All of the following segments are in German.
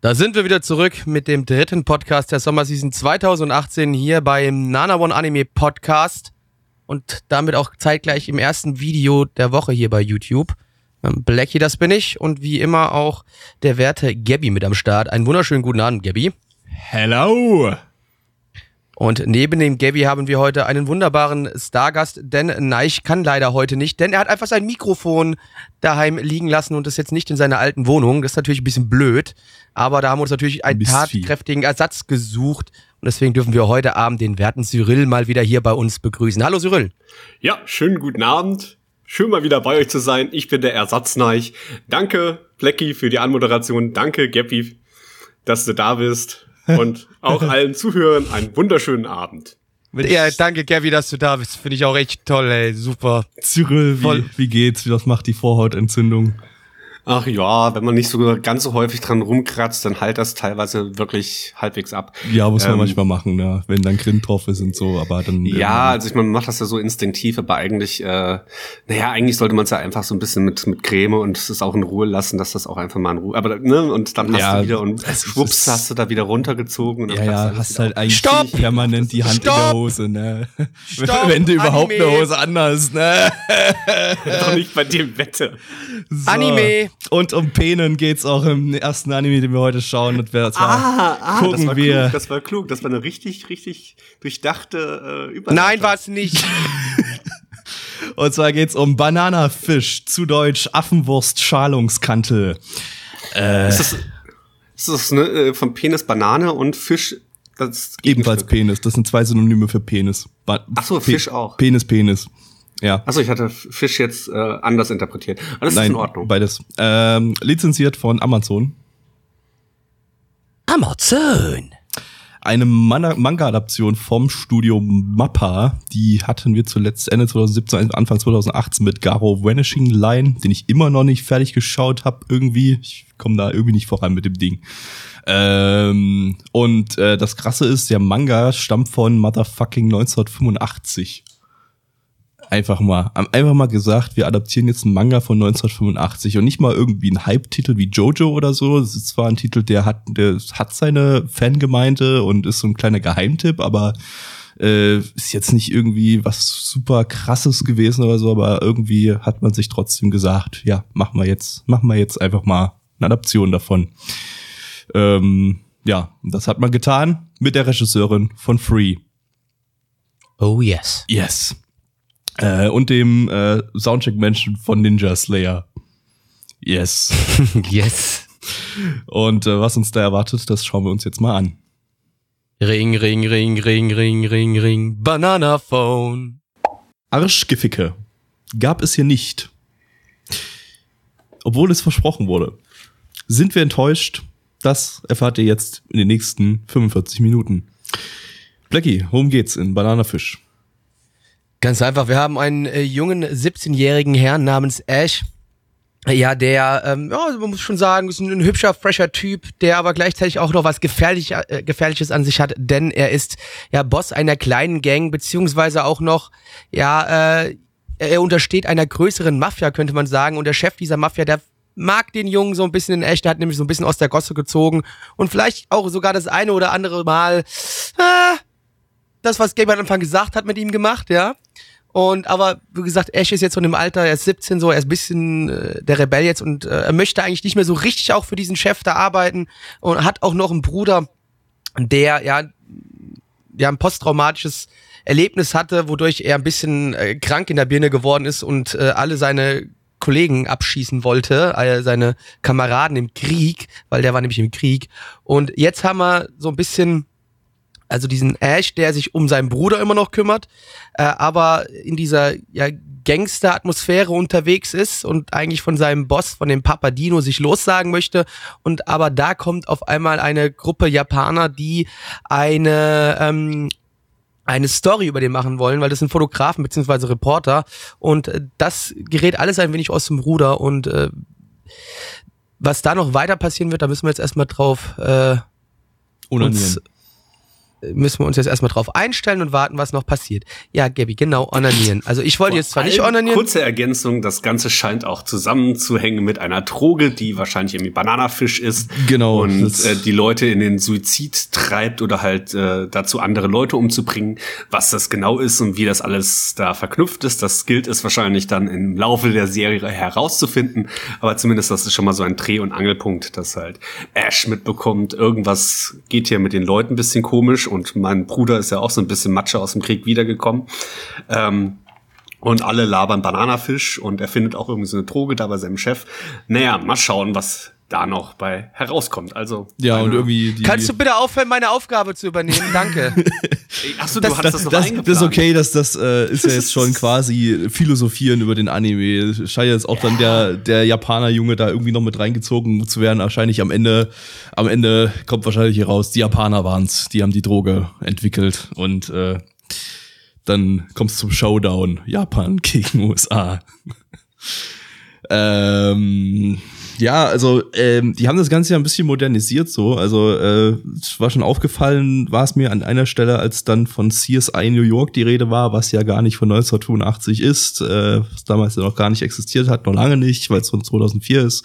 Da sind wir wieder zurück mit dem dritten Podcast der Sommerseason 2018 hier beim Nana One Anime Podcast und damit auch zeitgleich im ersten Video der Woche hier bei YouTube. Ähm, Blackie, das bin ich und wie immer auch der werte Gabby mit am Start. Einen wunderschönen guten Abend, Gabby. Hello! Und neben dem Gabby haben wir heute einen wunderbaren Stargast, denn Neich kann leider heute nicht, denn er hat einfach sein Mikrofon daheim liegen lassen und ist jetzt nicht in seiner alten Wohnung. Das ist natürlich ein bisschen blöd, aber da haben wir uns natürlich einen Mistvieh. tatkräftigen Ersatz gesucht und deswegen dürfen wir heute Abend den werten Cyril mal wieder hier bei uns begrüßen. Hallo Cyril. Ja, schönen guten Abend. Schön mal wieder bei euch zu sein. Ich bin der Ersatznaich. Danke, Blackie, für die Anmoderation. Danke, Geppi, dass du da bist. Und auch allen Zuhörern einen wunderschönen Abend. Ja, danke Gabby, dass du da bist. Finde ich auch echt toll, ey. Super. Cyril, Voll. wie, wie geht's? Was macht die Vorhautentzündung? Ach ja, wenn man nicht so ganz so häufig dran rumkratzt, dann halt das teilweise wirklich halbwegs ab. Ja, muss man Ähm, manchmal machen, ne? wenn dann Grind drauf ist und so, aber dann. Ja, also ich meine, man macht das ja so instinktiv, aber eigentlich, äh, naja, eigentlich sollte man es ja einfach so ein bisschen mit, mit Creme und es auch in Ruhe lassen, dass das auch einfach mal in Ruhe, aber ne, und dann hast Ja, du wieder und schwupps ist- hast du da wieder runtergezogen und dann Ja, ja, hast halt eigentlich Stopp! permanent die Hand in der Stopp! Hose, ne? Stopp, Wenn du überhaupt Anime! eine Hose anhast, ne? Doch nicht bei dem Wetter. So. Anime. Und um Penen geht's auch im ersten Anime, den wir heute schauen. Und wir zwar ah, gucken das war wir. klug, das war klug, das war eine richtig, richtig durchdachte äh, Überleitung. Nein, war es nicht. Und zwar geht's um Bananafisch, zu Deutsch Affenwurst Schalungskantel. Ist das, ist das ne, äh, von Penis Banane und Fisch das Ebenfalls? Penis. Das sind zwei Synonyme für Penis. Ba Ach so, Pe- Fisch auch. Penis, Penis. Ja. Achso, ich hatte Fisch jetzt äh, anders interpretiert. Aber das ist Nein, in Ordnung. beides. Ähm, lizenziert von Amazon. Amazon. Eine Manga-Adaption vom Studio Mappa. Die hatten wir zuletzt Ende 2017, Anfang 2018 mit Garo Vanishing Line, den ich immer noch nicht fertig geschaut habe irgendwie. Ich komme da irgendwie nicht voran mit dem Ding. Ähm, und äh, das Krasse ist, der Manga stammt von Motherfucking 1985. Einfach mal, einfach mal gesagt, wir adaptieren jetzt einen Manga von 1985 und nicht mal irgendwie einen Hype-Titel wie Jojo oder so. Es ist zwar ein Titel, der hat, der hat seine Fangemeinde und ist so ein kleiner Geheimtipp, aber äh, ist jetzt nicht irgendwie was super krasses gewesen oder so, aber irgendwie hat man sich trotzdem gesagt, ja, machen wir jetzt, machen wir jetzt einfach mal eine Adaption davon. Ähm, ja, das hat man getan mit der Regisseurin von Free. Oh yes. Yes. Äh, und dem äh, Soundcheck-Menschen von Ninja Slayer. Yes. yes. Und äh, was uns da erwartet, das schauen wir uns jetzt mal an. Ring, ring, ring, ring, ring, ring, ring. Banana Phone. Arschgeficke gab es hier nicht. Obwohl es versprochen wurde. Sind wir enttäuscht? Das erfahrt ihr jetzt in den nächsten 45 Minuten. Blackie, worum geht's in Bananafisch? Ganz einfach, wir haben einen äh, jungen 17-jährigen Herrn namens Ash. Ja, der, ähm, ja, man muss schon sagen, ist ein, ein hübscher, fresher Typ, der aber gleichzeitig auch noch was gefährlich, äh, Gefährliches an sich hat, denn er ist ja Boss einer kleinen Gang, beziehungsweise auch noch, ja, äh, er untersteht einer größeren Mafia, könnte man sagen. Und der Chef dieser Mafia, der mag den Jungen so ein bisschen in echt, der hat nämlich so ein bisschen aus der Gosse gezogen und vielleicht auch sogar das eine oder andere Mal, äh, das, was Gabe am Anfang gesagt hat, mit ihm gemacht, ja. Und aber wie gesagt, Ash ist jetzt so in dem Alter, er ist 17, so er ist ein bisschen äh, der Rebell jetzt und äh, er möchte eigentlich nicht mehr so richtig auch für diesen Chef da arbeiten und hat auch noch einen Bruder, der ja ja ein posttraumatisches Erlebnis hatte, wodurch er ein bisschen äh, krank in der Birne geworden ist und äh, alle seine Kollegen abschießen wollte, äh, seine Kameraden im Krieg, weil der war nämlich im Krieg. Und jetzt haben wir so ein bisschen also diesen Ash, der sich um seinen Bruder immer noch kümmert, äh, aber in dieser ja, Gangster-Atmosphäre unterwegs ist und eigentlich von seinem Boss, von dem Papadino, sich lossagen möchte. Und aber da kommt auf einmal eine Gruppe Japaner, die eine ähm, eine Story über den machen wollen, weil das sind Fotografen beziehungsweise Reporter. Und äh, das gerät alles ein wenig aus dem Ruder. Und äh, was da noch weiter passieren wird, da müssen wir jetzt erstmal drauf äh, uns, müssen wir uns jetzt erstmal drauf einstellen und warten, was noch passiert. Ja, Gabby, genau, onanieren. Also ich wollte jetzt zwar nicht onanieren. Kurze Ergänzung, das Ganze scheint auch zusammenzuhängen mit einer Droge, die wahrscheinlich irgendwie Bananafisch ist. Genau. Und äh, die Leute in den Suizid treibt oder halt äh, dazu andere Leute umzubringen. Was das genau ist und wie das alles da verknüpft ist, das gilt es wahrscheinlich dann im Laufe der Serie herauszufinden. Aber zumindest das ist schon mal so ein Dreh- und Angelpunkt, dass halt Ash mitbekommt, irgendwas geht hier mit den Leuten ein bisschen komisch und mein Bruder ist ja auch so ein bisschen Matsche aus dem Krieg wiedergekommen. Ähm, und alle labern Bananafisch und er findet auch irgendwie so eine Droge da bei seinem Chef. Naja, mal schauen, was da noch bei herauskommt. Also ja und irgendwie die kannst du bitte aufhören, meine Aufgabe zu übernehmen? Danke. Achso, du das, hattest das, das noch das, das ist okay, dass das äh, ist ja jetzt schon quasi philosophieren über den Anime. Scheint jetzt auch ja. dann der der Japaner Junge da irgendwie noch mit reingezogen zu werden. Wahrscheinlich am Ende am Ende kommt wahrscheinlich hier raus, die Japaner waren's, die haben die Droge entwickelt und äh, dann kommt's zum Showdown Japan gegen USA. ähm ja, also ähm, die haben das Ganze ja ein bisschen modernisiert so. Also äh, war schon aufgefallen, war es mir an einer Stelle, als dann von CSI New York die Rede war, was ja gar nicht von 1985 ist, äh, was damals ja noch gar nicht existiert hat, noch lange nicht, weil es von 2004 ist.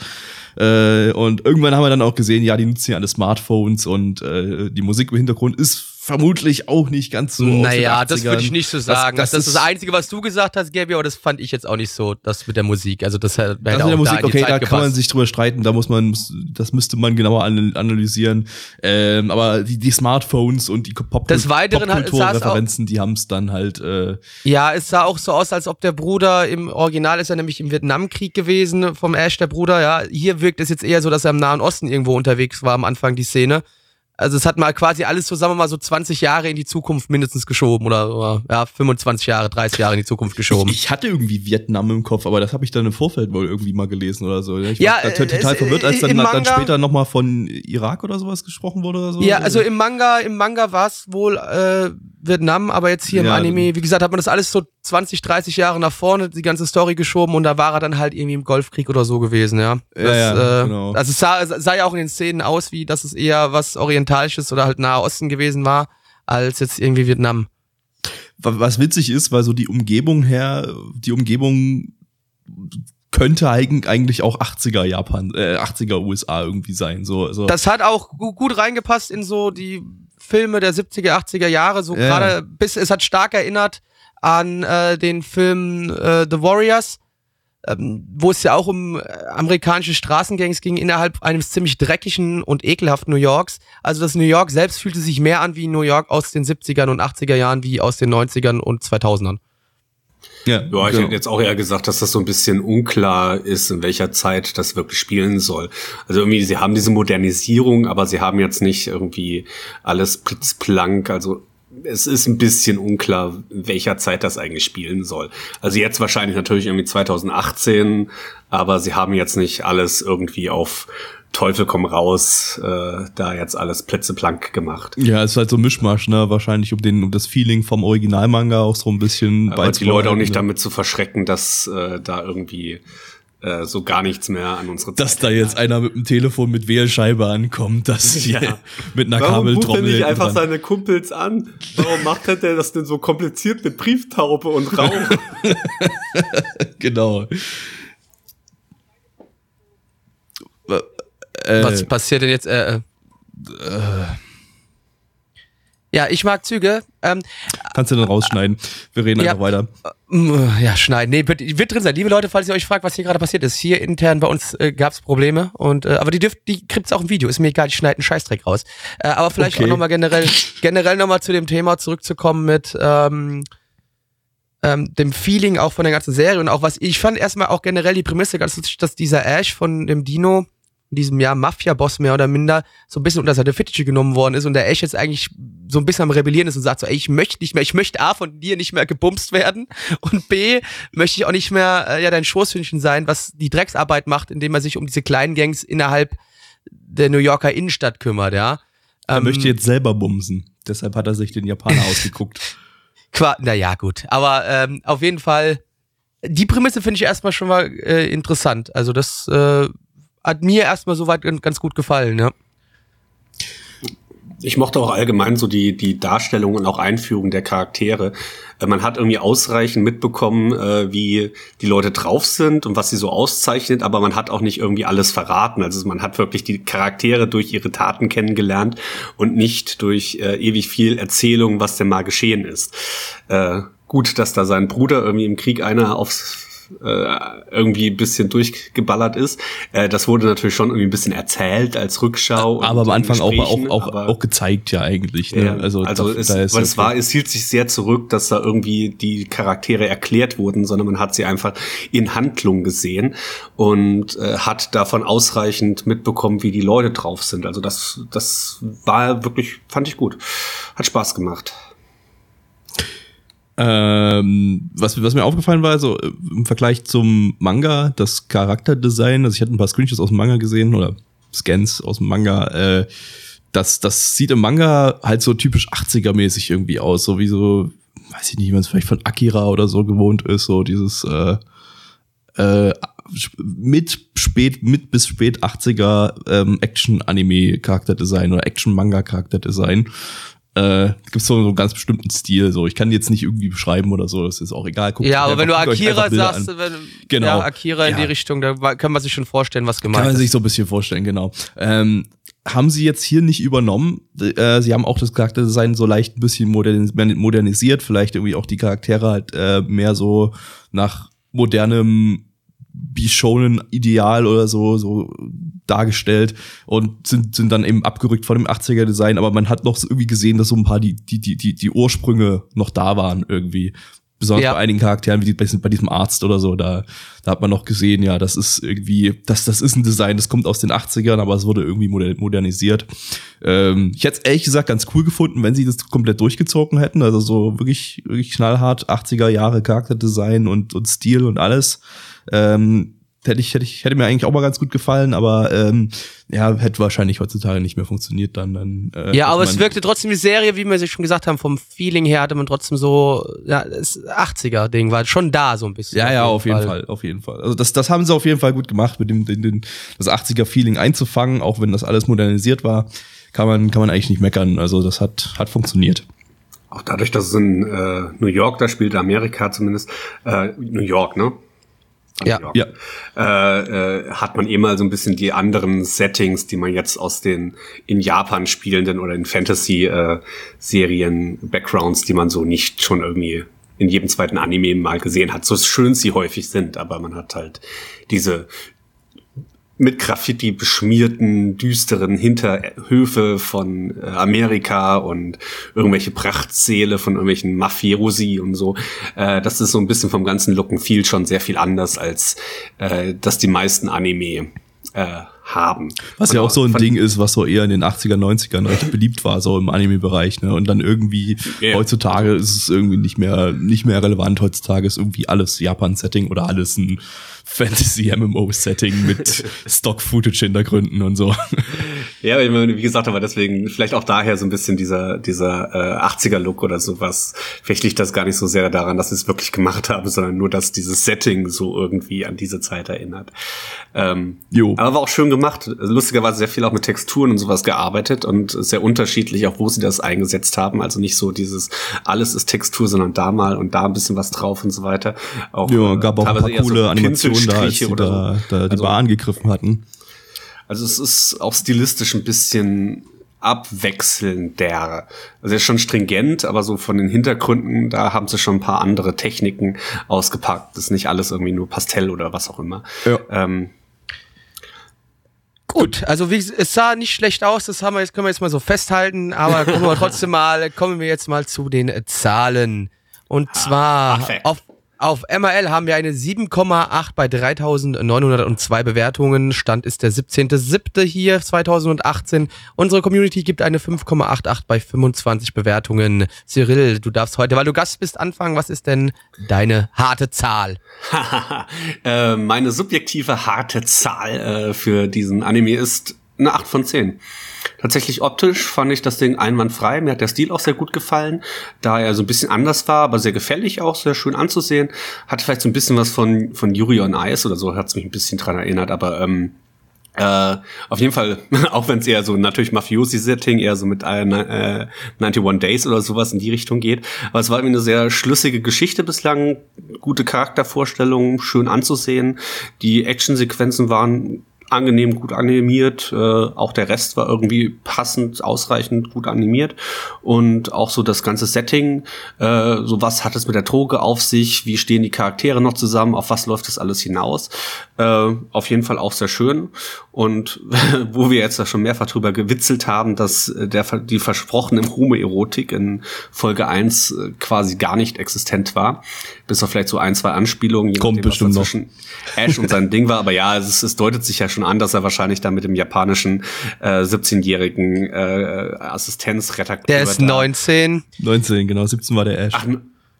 Äh, und irgendwann haben wir dann auch gesehen, ja, die nutzen ja alle Smartphones und äh, die Musik im Hintergrund ist vermutlich auch nicht ganz so. Naja, das würde ich nicht so sagen. Das, das, das, ist das Einzige, was du gesagt hast, Gabi, aber das fand ich jetzt auch nicht so, das mit der Musik. Also das hätte das mit der Musik, da okay, da kann man sich drüber streiten, da muss man, das müsste man genauer analysieren. Ähm, aber die, die Smartphones und die Pop Des Weiteren Popkulturreferenzen, die haben es dann halt. Äh ja, es sah auch so aus, als ob der Bruder im Original ist er nämlich im Vietnamkrieg gewesen vom Ash, der Bruder. Ja, hier wirkt es jetzt eher so, dass er im Nahen Osten irgendwo unterwegs war am Anfang die Szene. Also es hat mal quasi alles zusammen mal so 20 Jahre in die Zukunft mindestens geschoben oder, oder ja 25 Jahre, 30 Jahre in die Zukunft geschoben. Ich, ich hatte irgendwie Vietnam im Kopf, aber das habe ich dann im Vorfeld wohl irgendwie mal gelesen oder so. Ich ja, war äh, total verwirrt, als dann, dann später noch mal von Irak oder sowas gesprochen wurde oder so. Ja, also im Manga, im Manga war es wohl äh, Vietnam, aber jetzt hier ja, im Anime, wie gesagt, hat man das alles so 20, 30 Jahre nach vorne, die ganze Story geschoben und da war er dann halt irgendwie im Golfkrieg oder so gewesen, ja. Das, ja, ja äh, genau. Also es sah, sah ja auch in den Szenen aus, wie dass es eher was Orientalisches oder halt Nahe Osten gewesen war, als jetzt irgendwie Vietnam. Was witzig ist, weil so die Umgebung her, die Umgebung könnte eigentlich auch 80er Japan, äh, 80er USA irgendwie sein. So, so. Das hat auch gut reingepasst in so die Filme der 70er, 80er Jahre, so ja. gerade bis es hat stark erinnert an äh, den Film äh, The Warriors, ähm, wo es ja auch um äh, amerikanische Straßengangs ging innerhalb eines ziemlich dreckigen und ekelhaften New Yorks. Also das New York selbst fühlte sich mehr an wie New York aus den 70ern und 80er Jahren wie aus den 90ern und 2000ern. Ja, ja ich genau. hätte jetzt auch eher gesagt, dass das so ein bisschen unklar ist, in welcher Zeit das wirklich spielen soll. Also irgendwie, sie haben diese Modernisierung, aber sie haben jetzt nicht irgendwie alles blitzblank, also es ist ein bisschen unklar, welcher Zeit das eigentlich spielen soll. Also jetzt wahrscheinlich natürlich irgendwie 2018, aber sie haben jetzt nicht alles irgendwie auf Teufel komm raus, äh, da jetzt alles plitzeplank gemacht. Ja, es ist halt so ein Mischmasch, ne? Wahrscheinlich um den, um das Feeling vom Originalmanga auch so ein bisschen Aber die Leute auch nicht ne? damit zu verschrecken, dass äh, da irgendwie äh, so gar nichts mehr an unsere Zeit Dass da jetzt einer mit dem Telefon mit Wählscheibe ankommt, dass ja. mit einer Warum Kabeltrommel. Warum ruft er nicht einfach seine Kumpels an? Warum macht er das denn so kompliziert mit Brieftaube und Rauch? genau. Äh, Was passiert denn jetzt? Äh, äh, ja, ich mag Züge. Ähm, Kannst du dann rausschneiden. Wir reden ja, einfach weiter. Ja, schneiden. Nee, wird, wird drin sein. Liebe Leute, falls ihr euch fragt, was hier gerade passiert ist. Hier intern bei uns äh, gab es Probleme. Und, äh, aber die dürft, die kriegt's auch im Video. Ist mir egal, ich schneide einen Scheißdreck raus. Äh, aber vielleicht okay. auch nochmal generell, generell nochmal zu dem Thema zurückzukommen mit ähm, ähm, dem Feeling auch von der ganzen Serie und auch was ich fand erstmal auch generell die Prämisse, dass, dass dieser Ash von dem Dino diesem Jahr Mafia-Boss mehr oder minder so ein bisschen unter seine Fittiche genommen worden ist und der Ash jetzt eigentlich so ein bisschen am Rebellieren ist und sagt so, ey, ich möchte nicht mehr, ich möchte A von dir nicht mehr gebumst werden und B möchte ich auch nicht mehr äh, ja dein Schoßhündchen sein, was die Drecksarbeit macht, indem er sich um diese kleinen Gangs innerhalb der New Yorker Innenstadt kümmert, ja. Er Ähm, möchte jetzt selber bumsen. Deshalb hat er sich den Japaner ausgeguckt. Qua naja, gut. Aber ähm, auf jeden Fall, die Prämisse finde ich erstmal schon mal äh, interessant. Also das äh, hat mir erstmal soweit gan- ganz gut gefallen, ja. Ich mochte auch allgemein so die, die Darstellung und auch Einführung der Charaktere. Äh, Man hat irgendwie ausreichend mitbekommen, äh, wie die Leute drauf sind und was sie so auszeichnet, aber man hat auch nicht irgendwie alles verraten. Also man hat wirklich die Charaktere durch ihre Taten kennengelernt und nicht durch äh, ewig viel Erzählung, was denn mal geschehen ist. Gut, dass da sein Bruder irgendwie im Krieg einer aufs äh, irgendwie ein bisschen durchgeballert ist. Äh, das wurde natürlich schon irgendwie ein bisschen erzählt als Rückschau. aber am Anfang auch, auch, auch, auch gezeigt ja eigentlich. Ne? ja, also, da- es, da ist weil es war, es hielt sich sehr zurück, dass da irgendwie die Charaktere erklärt wurden, sondern man hat sie einfach in Handlung gesehen und äh, hat davon ausreichend mitbekommen, wie die Leute drauf sind. Also das, das war wirklich, fand ich gut. Hat Spaß gemacht. Ähm, was, was mir aufgefallen war, so äh, im Vergleich zum Manga, das Charakterdesign, also ich hatte ein paar Screenshots aus dem Manga gesehen oder Scans aus dem Manga, äh, das, das sieht im Manga halt so typisch 80er-mäßig irgendwie aus, so wie so, weiß ich nicht, wie man es vielleicht von Akira oder so gewohnt ist, so dieses äh, äh, mit spät, mit bis spät 80er ähm, Action-Anime-Charakterdesign oder Action-Manga-Charakterdesign. Äh, gibt's so einen ganz bestimmten Stil. So, ich kann jetzt nicht irgendwie beschreiben oder so, das ist auch egal. Guckt Ja, aber wenn du Akira sagst, an. wenn, Genau. ja, Akira in Ja. die Richtung, da kann man sich schon vorstellen, was Kann gemeint man sich ist. so ein bisschen vorstellen, genau. Ähm, haben sie jetzt hier nicht übernommen. Äh, sie haben auch das Charakterdesign so leicht ein bisschen modernis modernisiert, vielleicht irgendwie auch die Charaktere halt äh, mehr so nach modernem Bishonen-Ideal oder so, so dargestellt und sind, sind dann eben abgerückt von dem 80er-Design, aber man hat noch so irgendwie gesehen, dass so ein paar die, die, die, die, die Ursprünge noch da waren irgendwie. Besonders Ja. bei einigen Charakteren, wie bei diesem- bei diesem Arzt oder so, da, da hat man noch gesehen, ja, das ist irgendwie, das, das ist ein Design, das kommt aus den 80ern, aber es wurde irgendwie moder- modernisiert. Ähm, ich hätte es ehrlich gesagt ganz cool gefunden, wenn sie das komplett durchgezogen hätten, also so wirklich, wirklich knallhart 80er Jahre Charakterdesign und, und Stil und alles. Ähm, hätte ich, hätte ich, hätte mir eigentlich auch mal ganz gut gefallen, aber ähm, ja, hätte wahrscheinlich heutzutage nicht mehr funktioniert dann. dann äh, Ja, aber es wirkte trotzdem die Serie, wie wir sie schon gesagt haben, vom Feeling her hatte man trotzdem so, ja, das 80er-Ding war schon da so ein bisschen. Ja, ja, auf jeden Fall. auf jeden Fall. Also das, das haben sie auf jeden Fall gut gemacht, mit dem, den, den, das 80er-Feeling einzufangen, auch wenn das alles modernisiert war, kann man, kann man eigentlich nicht meckern. Also das hat, hat funktioniert. Auch dadurch, dass es in äh, New York da spielt, Amerika zumindest, äh, New York, ne? Ja. Ja. Äh, äh, hat man eh mal so ein bisschen die anderen Settings, die man jetzt aus den in Japan spielenden oder in Fantasy-Serien, Backgrounds, die man so nicht schon irgendwie in jedem zweiten Anime mal gesehen hat. So schön sie häufig sind, aber man hat halt diese mit Graffiti beschmierten, düsteren Hinterhöfe von äh, Amerika und irgendwelche Prachtsäle von irgendwelchen Mafiosi und so. Äh, das ist so ein bisschen vom ganzen Look and Feel schon sehr viel anders, als äh, dass die meisten Anime äh, haben. Was Von- ja auch so ein Ding ist, was so eher in den 80er, 90ern recht beliebt war, so im Anime-Bereich, ne? Und dann irgendwie, Ja. heutzutage ist es irgendwie nicht mehr, nicht mehr relevant. Heutzutage ist irgendwie alles Japan-Setting oder alles ein Fantasy-MMO-Setting mit Stock-Footage-Hintergründen und so. Ja, ich wie gesagt, aber deswegen vielleicht auch daher so ein bisschen dieser dieser äh, 80er-Look oder sowas. Vielleicht liegt das gar nicht so sehr daran, dass sie es wirklich gemacht haben, sondern nur, dass dieses Setting so irgendwie an diese Zeit erinnert. Ähm, Jo. Aber war auch schön gemacht. Lustigerweise sehr viel auch mit Texturen und sowas gearbeitet und sehr unterschiedlich, auch wo sie das eingesetzt haben. Also nicht so dieses alles ist Textur, sondern da mal und da ein bisschen was drauf und so weiter. Auch, Ja, äh, gab auch ein paar eher so coole Animationen da, als oder da, so. da die Also- Bar angegriffen hatten. also es ist auch stilistisch ein bisschen abwechselnder. Also er ist schon stringent, aber so von den Hintergründen, da haben sie schon ein paar andere Techniken ausgepackt. Das ist nicht alles irgendwie nur Pastell oder was auch immer. Ja. Ähm, Gut, also wie, es sah nicht schlecht aus, das haben wir jetzt, können wir jetzt mal so festhalten, aber kommen wir trotzdem mal, kommen wir jetzt mal zu den Zahlen. Und zwar Affe. auf, Auf MRL haben wir eine 7,8 bei 3902 Bewertungen. Stand ist der 17.07. hier 2018. Unsere Community gibt eine 5,88 bei 25 Bewertungen. Cyril, du darfst heute, weil du Gast bist, anfangen. Was ist denn deine harte Zahl? äh, meine subjektive harte Zahl äh, für diesen Anime ist eine 8 von 10. Tatsächlich optisch fand ich das Ding einwandfrei. Mir hat der Stil auch sehr gut gefallen, da er so ein bisschen anders war, aber sehr gefällig auch, sehr schön anzusehen. Hat vielleicht so ein bisschen was von, von Yuri on Ice oder so, hat es mich ein bisschen dran erinnert, aber ähm, äh, auf jeden Fall, auch wenn es eher so natürlich Mafiosi-Setting, eher so mit äh, äh, 91 Days oder sowas in die Richtung geht. Aber es war irgendwie eine sehr schlüssige Geschichte bislang, gute Charaktervorstellungen, schön anzusehen. Die Actionsequenzen waren angenehm gut animiert. Äh, auch der Rest war irgendwie passend, ausreichend gut animiert. Und auch so das ganze Setting, äh, so was hat es mit der Droge auf sich, wie stehen die Charaktere noch zusammen, auf was läuft das alles hinaus. Äh, auf jeden Fall auch sehr schön. Und wo wir jetzt da schon mehrfach drüber gewitzelt haben, dass der, die versprochene Homoerotik in Folge 1 äh, quasi gar nicht existent war. Bis auf vielleicht so ein, zwei Anspielungen, je Kommt nachdem, bestimmt was zwischen Ash und sein Ding war. Aber ja, es, es deutet sich ja schon an, dass er wahrscheinlich da mit dem japanischen äh, 17-jährigen äh, Assistenzredakteur. Der ist 19. 19, genau, 17 war der Ash. Ach,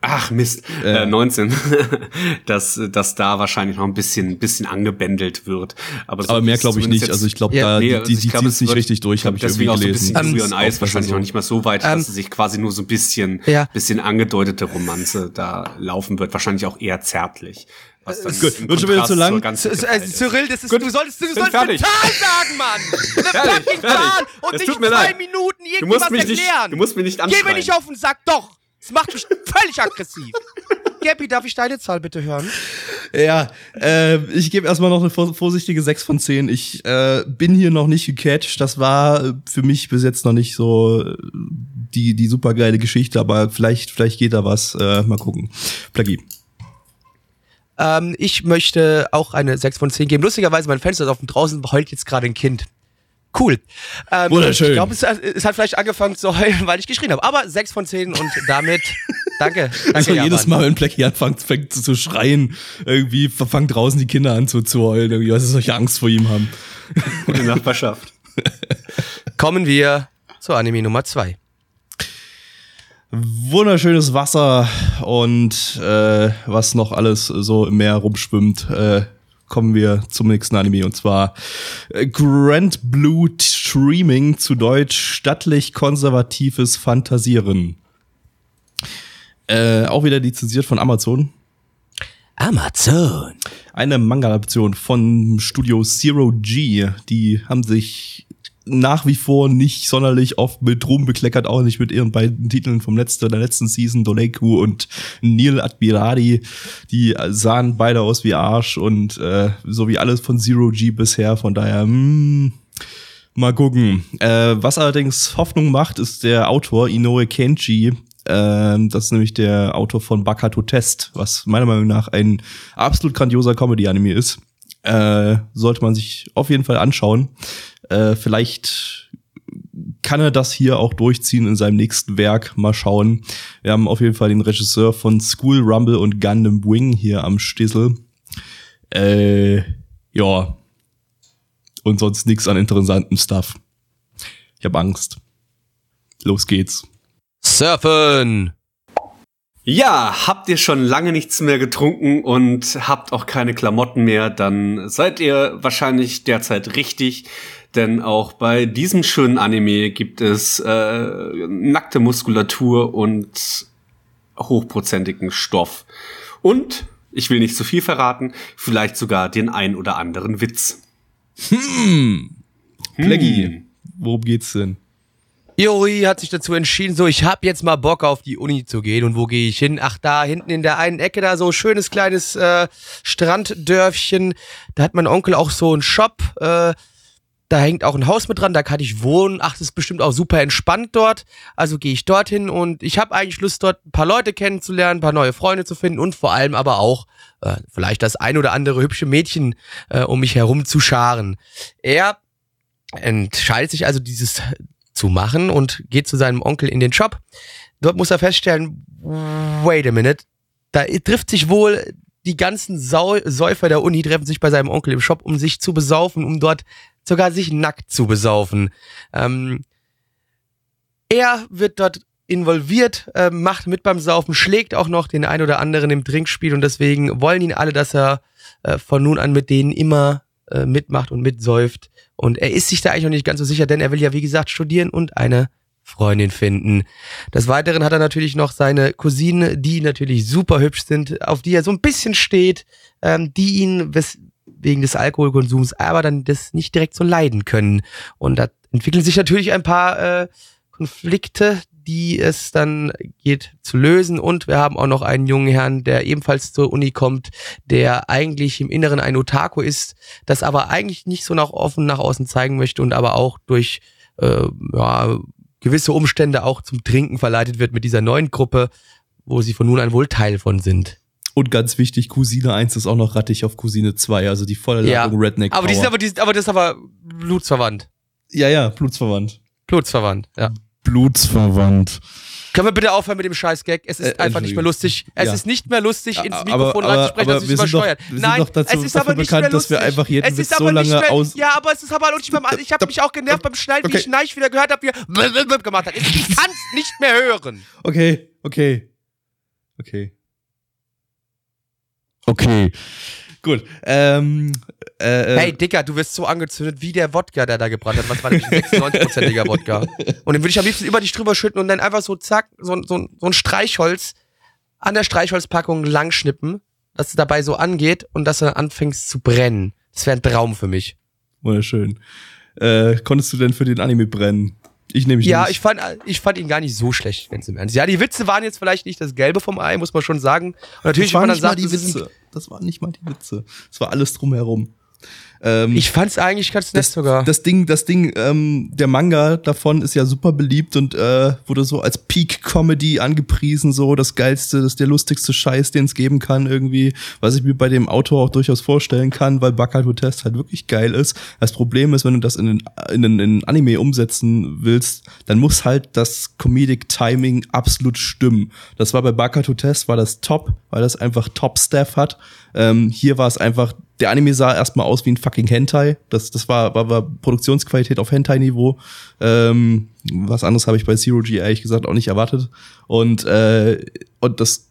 Ach Mist, äh, 19, dass, dass da wahrscheinlich noch ein bisschen, bisschen angebändelt wird. Aber, so Aber mehr glaube ich nicht. Also ich glaube, Ja. da Nee, die, also die, die glaub, zieht es nicht richtig durch, habe ich irgendwie Deswegen auch so ein gelesen. bisschen Ähm, Auch wahrscheinlich so. noch nicht mal so weit, Ähm, dass es sich quasi nur so ein bisschen, Ja. bisschen angedeutete Romanze da laufen wird. Wahrscheinlich auch eher zärtlich. Was dann Gut, wird schon wieder zu lang. Cyril, das ist, Gut, du solltest, du sollst eine. Zahl sagen, Mann! Eine fucking. Zahl! Und nicht mir zwei leid. Minuten Du irgendwas musst mich nicht, erklären! du musst mich nicht Geh mir anschreien. nicht auf den Sack, doch! Das macht mich völlig aggressiv. Gabby, darf ich deine Zahl bitte hören? Ja, äh, ich gebe erstmal noch eine vor- vorsichtige 6 von 10. Ich äh, bin hier noch nicht gecatcht. Das war für mich bis jetzt noch nicht so äh, die, die super geile Geschichte, aber vielleicht, vielleicht geht da was. Äh, mal gucken. Plagi. Ähm, ich möchte auch eine 6 von 10 geben. Lustigerweise, mein Fenster ist offen. Draußen heult jetzt gerade ein Kind. Cool. Ähm, Wunderschön. Ich glaube, es, hat- es hat vielleicht angefangen zu heulen, weil ich geschrien habe. Aber 6 von 10 und damit danke. danke Also Japan. jedes Mal, wenn Plagi anfängt fängt zu schreien, irgendwie fangen draußen die Kinder an zu, zu heulen, irgendwie, weil sie solche Angst vor ihm haben. Gute Nachbarschaft. Kommen wir zur Anime Nummer 2. wunderschönes Wasser und äh, was noch alles so im Meer rumschwimmt, äh, kommen wir zum nächsten Anime und zwar äh, Grand Blue Streaming zu Deutsch stattlich konservatives Fantasieren. Äh, auch wieder lizenziert von Amazon. Amazon. Eine Manga-Adaption von Studio Zero G. Die haben sich nach wie vor nicht sonderlich oft mit Ruhm bekleckert, auch nicht mit ihren beiden Titeln vom letzten, der letzten Season, Doleiku und Neil Admirari. Die sahen beide aus wie Arsch und äh, so wie alles von Zero G bisher. Von daher, mh, mal gucken. Äh, was allerdings Hoffnung macht, ist der Autor Inoue Kenji. Ähm, das ist nämlich der Autor von Bakato Test, was meiner Meinung nach ein absolut grandioser Comedy-Anime ist. Äh, sollte man sich auf jeden Fall anschauen. Äh, vielleicht kann er das hier auch durchziehen in seinem nächsten Werk. Mal schauen. Wir haben auf jeden Fall den Regisseur von School Rumble und Gundam Wing hier am Stissel. Äh, ja. Und sonst nichts an interessantem Stuff. Ich habe Angst. Los geht's. Surfen. Ja, habt ihr schon lange nichts mehr getrunken und habt auch keine Klamotten mehr, dann seid ihr wahrscheinlich derzeit richtig, denn auch bei diesem schönen Anime gibt es äh, nackte Muskulatur und hochprozentigen Stoff. Und, ich will nicht zu viel verraten, vielleicht sogar den ein oder anderen Witz. Plaggy, worum geht's denn? Juri hat sich dazu entschieden, so ich hab jetzt mal Bock auf die Uni zu gehen und wo gehe ich hin? Ach da hinten in der einen Ecke da so schönes kleines äh, Stranddörfchen. Da hat mein Onkel auch so einen Shop. Äh, da hängt auch ein Haus mit dran, da kann ich wohnen. Ach, das ist bestimmt auch super entspannt dort. Also gehe ich dorthin und ich habe eigentlich Lust dort ein paar Leute kennenzulernen, ein paar neue Freunde zu finden und vor allem aber auch äh, vielleicht das ein oder andere hübsche Mädchen äh, um mich herum zu scharen. Er entscheidet sich also dieses zu machen und geht zu seinem Onkel in den Shop. Dort muss er feststellen, wait a minute, da trifft sich wohl die ganzen Sau Säufer der Uni treffen sich bei seinem Onkel im Shop, um sich zu besaufen, um dort sogar sich nackt zu besaufen. Ähm, er wird dort involviert, äh, macht mit beim Saufen, schlägt auch noch den ein oder anderen im Trinkspiel und deswegen wollen ihn alle, dass er äh, von nun an mit denen immer äh, mitmacht und mitsäuft. Und er ist sich da eigentlich noch nicht ganz so sicher, denn er will ja, wie gesagt, studieren und eine Freundin finden. Des Weiteren hat er natürlich noch seine Cousine, die natürlich super hübsch sind, auf die er so ein bisschen steht, ähm, die ihn wegen des Alkoholkonsums aber dann das nicht direkt so leiden können. Und da entwickeln sich natürlich ein paar äh, Konflikte, die es dann geht zu lösen. Und wir haben auch noch einen jungen Herrn, der ebenfalls zur Uni kommt, der eigentlich im Inneren ein Otaku ist, das aber eigentlich nicht so nach offen nach außen zeigen möchte und aber auch durch äh, ja, gewisse Umstände auch zum Trinken verleitet wird mit dieser neuen Gruppe, wo sie von nun an wohl Teil von sind. Und ganz wichtig, Cousine 1 ist auch noch rattig auf Cousine 2, also die volle Ladung ja, Redneck. Aber die sind aber, die, aber das ist aber blutsverwandt. Ja, ja, blutsverwandt. Blutsverwandt, ja. Blutsverwandt. Können wir bitte aufhören mit dem Scheiß-Gag? Es ist äh, einfach nicht mehr lustig. Es ja. ist nicht mehr lustig, ins Mikrofon reinzusprechen, dass es übersteuert. Doch, Nein, dazu, es ist aber nicht bekannt, mehr lustig. dass wir einfach jeden Witz so lange mehr, aus... Ja, aber es ist aber lustig beim... Ich habe mich auch genervt beim Schneiden, okay. wie ich Neich wieder gehört habe, wie er gemacht hat. Ich kann's nicht mehr hören. Okay, okay. Okay. Okay. Gut. Ähm, äh, äh, hey, Dicker, du wirst so angezündet wie der Wodka, der da gebrannt hat. Was war nämlich 96-prozentiger Wodka? Und den würde ich am liebsten über dich drüber schütten und dann einfach so zack, so, so, so ein Streichholz an der Streichholzpackung langschnippen, dass es dabei so angeht und dass du dann anfängst zu brennen. Das wäre ein Traum für mich. Wunderschön. Äh, konntest du denn für den Anime brennen? Ich nehme Ja, nicht. ich fand, ich fand ihn gar nicht so schlecht, wenn es im Ernst. Ja, die Witze waren jetzt vielleicht nicht das Gelbe vom Ei, muss man schon sagen. Und natürlich, das waren nicht sagt, mal die Witze. Das waren nicht mal die Witze. Es war alles drumherum. Ähm, ich fand's eigentlich ganz nett das, sogar. Das Ding, das Ding, ähm, der Manga davon ist ja super beliebt und äh, wurde so als Peak Comedy angepriesen, so das geilste, das ist der lustigste Scheiß, den es geben kann irgendwie, was ich mir bei dem Autor auch durchaus vorstellen kann, weil Bakato Test halt wirklich geil ist. Das Problem ist, wenn du das in den, in den in Anime umsetzen willst, dann muss halt das Comedic Timing absolut stimmen. Das war bei Bakato Test war das top, weil das einfach Top Staff hat. Ähm, hier war es einfach der Anime sah erstmal aus wie ein fucking Hentai. Das, das war, war, war Produktionsqualität auf Hentai-Niveau. Ähm, was anderes habe ich bei Zero G ehrlich gesagt auch nicht erwartet. Und, äh, und das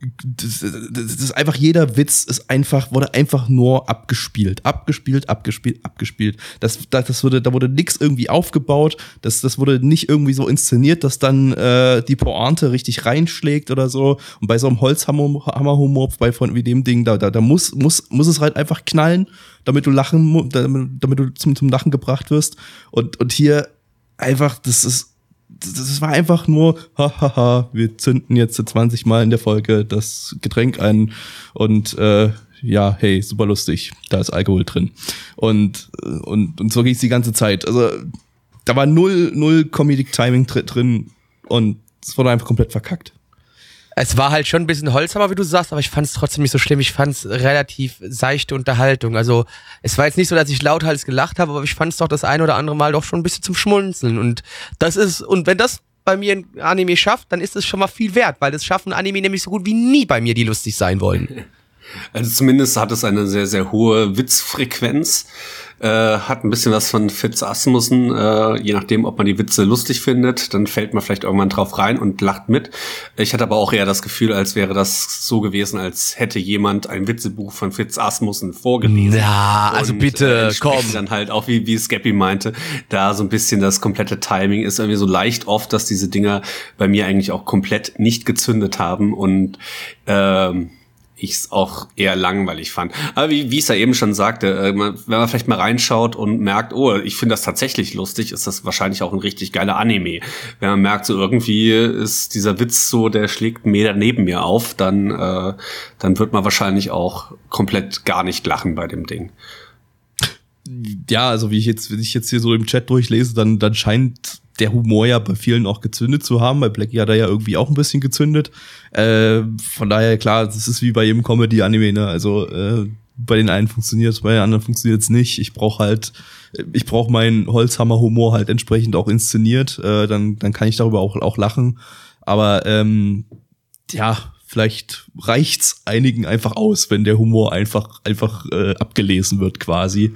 das, das ist einfach jeder Witz ist einfach wurde einfach nur abgespielt, abgespielt, abgespielt, abgespielt. Das, das, das wurde, da wurde nix irgendwie aufgebaut. Das, das wurde nicht irgendwie so inszeniert, dass dann äh, die Pointe richtig reinschlägt oder so. Und bei so einem Holzhammerhumor, bei von wie dem Ding, da, da, da muss, muss, muss es halt einfach knallen, damit du lachen, damit, damit du zum, zum Lachen gebracht wirst. Und, und hier einfach, das ist das war einfach nur, hahaha, wir zünden jetzt 20 Mal in der Folge das Getränk ein und äh, ja, hey, super lustig, da ist Alkohol drin. Und, und, und so ging es die ganze Zeit. Also da war null, null Comedic Timing drin und es wurde einfach komplett verkackt. Es war halt schon ein bisschen Holzhammer, wie du sagst, aber ich fand es trotzdem nicht so schlimm. Ich fand es relativ seichte Unterhaltung. Also es war jetzt nicht so, dass ich lauthals gelacht habe, aber ich fand es doch das ein oder andere Mal doch schon ein bisschen zum Schmunzeln. Und das ist, und wenn das bei mir ein Anime schafft, dann ist es schon mal viel wert, weil das schaffen Anime nämlich so gut wie nie bei mir, die lustig sein wollen. Also zumindest hat es eine sehr, sehr hohe Witzfrequenz. Äh, hat ein bisschen was von Fitz Asmussen, äh, je nachdem, ob man die Witze lustig findet, dann fällt man vielleicht irgendwann drauf rein und lacht mit. Ich hatte aber auch eher das Gefühl, als wäre das so gewesen, als hätte jemand ein Witzebuch von Fitz Asmussen vorgelesen. Ja, also und, bitte, äh, komm. dann halt auch, wie, wie Scappy meinte, da so ein bisschen das komplette Timing ist irgendwie so leicht oft, dass diese Dinger bei mir eigentlich auch komplett nicht gezündet haben und ähm, ich es auch eher langweilig fand. Aber wie, wie ich es ja eben schon sagte, äh, wenn man vielleicht mal reinschaut und merkt, oh, ich finde das tatsächlich lustig, ist das wahrscheinlich auch ein richtig geiler Anime. Wenn man merkt, so irgendwie ist dieser Witz so, der schlägt einen Meter neben mir auf, dann, äh, dann wird man wahrscheinlich auch komplett gar nicht lachen bei dem Ding. Ja, also wie ich jetzt, wenn ich jetzt hier so im Chat durchlese, dann, dann scheint der Humor ja bei vielen auch gezündet zu haben. Bei Blackie hat er ja irgendwie auch ein bisschen gezündet. Äh, von daher, klar, das ist wie bei jedem Comedy-Anime, ne? Also äh, bei den einen funktioniert es, bei den anderen funktioniert es nicht. Ich brauche halt, ich brauche meinen Holzhammer-Humor halt entsprechend auch inszeniert. Äh, dann, dann kann ich darüber auch, auch lachen. Aber ähm, ja, vielleicht reicht's einigen einfach aus, wenn der Humor einfach einfach äh, abgelesen wird quasi.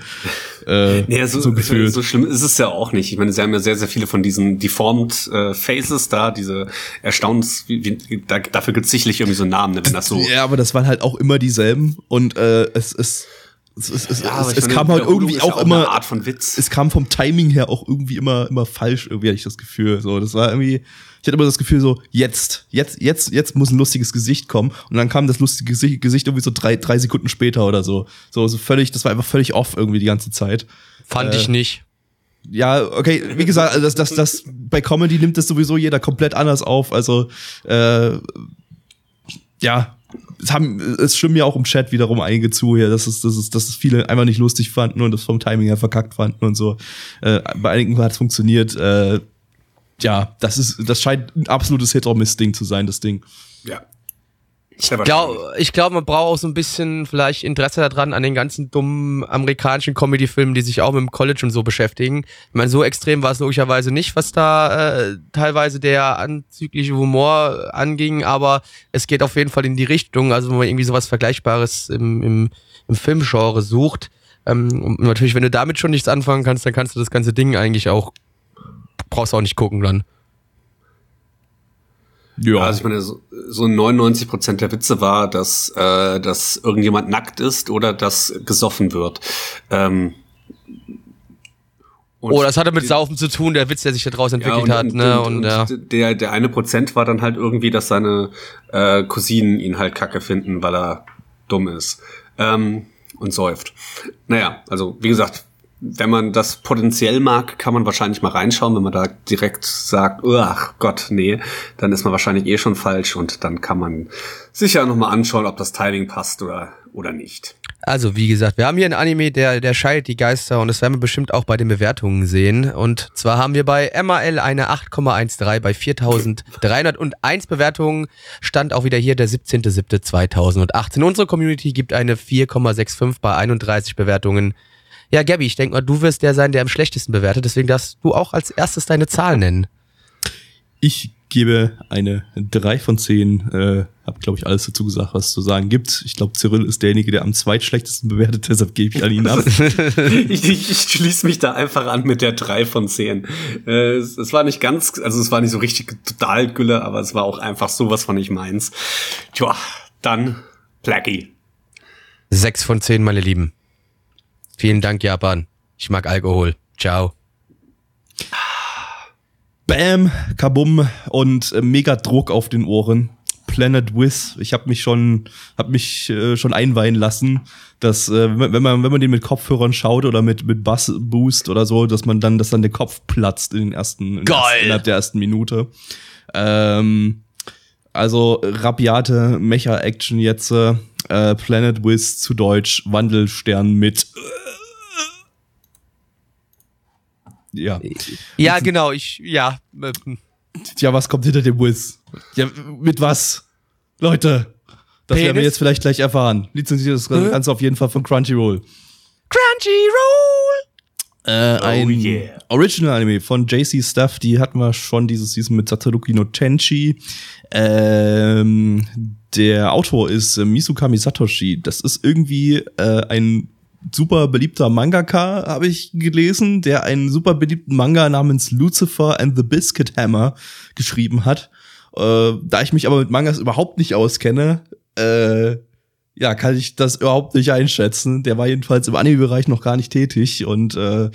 Äh, nee, so, so, gefühlt. so schlimm ist es ja auch nicht. Ich meine, sie haben ja sehr, sehr viele von diesen deformed äh, Faces da, diese Erstaunens, wie, wie, da, dafür gibt's sicherlich irgendwie so Namen, ne, wenn das so. Ja, aber das waren halt auch immer dieselben und äh, es ist es, es, es, ja, es, es kam halt irgendwie auch, auch immer Art von Witz. Es kam vom Timing her auch irgendwie immer immer falsch irgendwie hatte ich das Gefühl so. Das war irgendwie ich hatte immer das Gefühl so jetzt jetzt jetzt jetzt muss ein lustiges Gesicht kommen. Und dann kam das lustige Gesicht, Gesicht irgendwie so drei drei Sekunden später oder so. So so völlig das war einfach völlig off irgendwie die ganze Zeit. Fand äh, ich nicht. Ja, okay, wie gesagt, also das, das, das, bei Comedy nimmt das sowieso jeder komplett anders auf. Also, äh, ja, es haben, es stimmen ja auch im Chat wiederum einige zu hier, dass es, dass es, dass es viele einfach nicht lustig fanden und das vom Timing her verkackt fanden und so. Äh, bei einigen hat es funktioniert. Äh, ja, das ist, das scheint ein absolutes Hit-or-Miss-Ding zu sein, das Ding. Ja, ich glaube, ich man braucht auch so ein bisschen vielleicht Interesse daran an den ganzen dummen amerikanischen Comedy-Filmen, die sich auch mit dem College und so beschäftigen. Ich meine, so extrem war es logischerweise nicht, was da äh, teilweise der anzügliche Humor anging, aber es geht auf jeden Fall in die Richtung, also wenn man irgendwie sowas Vergleichbares im, im, im Filmgenre sucht. Ähm, und natürlich, wenn du damit schon nichts anfangen kannst, dann kannst du das ganze Ding eigentlich auch, brauchst auch nicht gucken dann. Ja. Also ich meine, so, so 99 Prozent der Witze war, dass, äh, dass irgendjemand nackt ist oder dass gesoffen wird. Ähm, oh, das hatte mit Saufen zu tun, der Witz, der sich da draußen entwickelt ja, und, hat. Ne? Und, und, und, ja. der, der eine Prozent war dann halt irgendwie, dass seine äh, Cousinen ihn halt kacke finden, weil er dumm ist. Ähm, und säuft. Naja, also wie gesagt, wenn man das potenziell mag, kann man wahrscheinlich mal reinschauen. Wenn man da direkt sagt, ach Gott, nee, dann ist man wahrscheinlich eh schon falsch und dann kann man sicher nochmal anschauen, ob das Timing passt oder, oder nicht. Also, wie gesagt, wir haben hier einen Anime, der, der scheidet die Geister und das werden wir bestimmt auch bei den Bewertungen sehen. Und zwar haben wir bei MAL eine 8,13 bei 4301 Bewertungen. Stand auch wieder hier der 17.07.2018. Unsere Community gibt eine 4,65 bei 31 Bewertungen. Ja, Gabby, ich denke mal, du wirst der sein, der am schlechtesten bewertet. Deswegen darfst du auch als erstes deine Zahl nennen. Ich gebe eine 3 von 10. Äh, hab, glaube ich, alles dazu gesagt, was es zu sagen gibt. Ich glaube, Cyril ist derjenige, der am zweitschlechtesten bewertet, deshalb gebe ich an ihn ab. ich, ich, ich schließe mich da einfach an mit der 3 von 10. Äh, es, es, war nicht ganz, also es war nicht so richtig total Gülle, aber es war auch einfach sowas von nicht meins. Tja, dann Blackie. 6 von 10, meine Lieben. Vielen Dank, Japan. Ich mag Alkohol. Ciao. Bam, kabum und äh, mega Druck auf den Ohren. Planet Wiz. Ich habe mich schon, hab mich äh, schon einweihen lassen, dass äh, wenn man wenn man den mit Kopfhörern schaut oder mit mit Bass Boost oder so, dass man dann, dass dann der Kopf platzt in den ersten, in Geil. innerhalb der ersten Minute. Ähm, also rabiate Mecha-Action jetzt. Äh, Planet Wiz zu Deutsch Wandelstern mit. Ja. Ja, genau, ich, ja. Ja, was kommt hinter dem Wiz? Ja, mit was? Leute, das Penis? werden wir jetzt vielleicht gleich erfahren. Lizenziert das Ganze auf jeden Fall von Crunchyroll. Crunchyroll! Äh, oh ein yeah. Original Anime von JC Stuff, die hatten wir schon dieses Season mit Satoruki no Tenchi. Ähm, der Autor ist äh, Misukami Satoshi. Das ist irgendwie äh, ein super beliebter Mangaka, habe ich gelesen, der einen super beliebten Manga namens Lucifer and the Biscuit Hammer geschrieben hat. Äh, da ich mich aber mit Mangas überhaupt nicht auskenne, äh, ja, kann ich das überhaupt nicht einschätzen. Der war jedenfalls im Anime-Bereich noch gar nicht tätig und äh,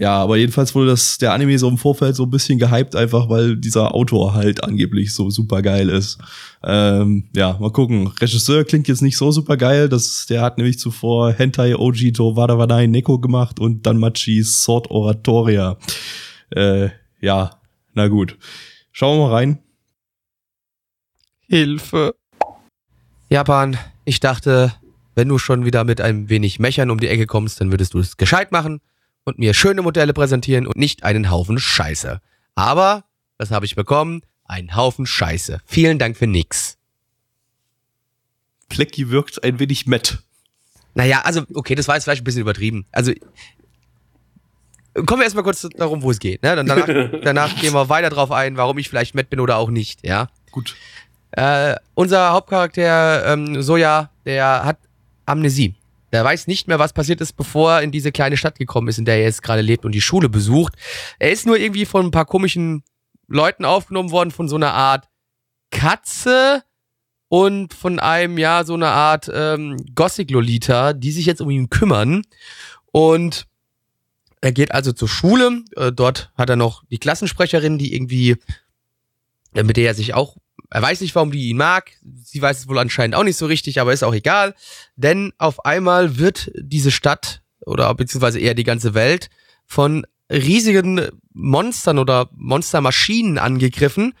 ja, aber jedenfalls wurde das der Anime so im Vorfeld so ein bisschen gehypt, einfach weil dieser Autor halt angeblich so super geil ist. Ähm, ja, mal gucken. Regisseur klingt jetzt nicht so super geil. Das, der hat nämlich zuvor Hentai Ojito Wadawanai Neko gemacht und dann Machi Sword Oratoria. Äh, ja, na gut. Schauen wir mal rein. Hilfe. Japan, ich dachte, wenn du schon wieder mit einem wenig Mechern um die Ecke kommst, dann würdest du es gescheit machen und mir schöne Modelle präsentieren und nicht einen Haufen Scheiße. Aber, was habe ich bekommen? Einen Haufen Scheiße. Vielen Dank für nix. Plecki wirkt ein wenig matt. Naja, also, okay, das war jetzt vielleicht ein bisschen übertrieben. Also, kommen wir erstmal kurz darum, wo es geht. Ne? Dann danach, danach gehen wir weiter drauf ein, warum ich vielleicht matt bin oder auch nicht, ja? Gut. Äh, unser Hauptcharakter ähm, Soja, der hat Amnesie. Der weiß nicht mehr, was passiert ist, bevor er in diese kleine Stadt gekommen ist, in der er jetzt gerade lebt und die Schule besucht. Er ist nur irgendwie von ein paar komischen Leuten aufgenommen worden, von so einer Art Katze und von einem, ja, so einer Art ähm, Gothic-Lolita, die sich jetzt um ihn kümmern. Und er geht also zur Schule. Äh, dort hat er noch die Klassensprecherin, die irgendwie, mit der er sich auch, er weiß nicht, warum die ihn mag. Sie weiß es wohl anscheinend auch nicht so richtig, aber ist auch egal. Denn auf einmal wird diese Stadt oder beziehungsweise eher die ganze Welt von riesigen Monstern oder Monstermaschinen angegriffen.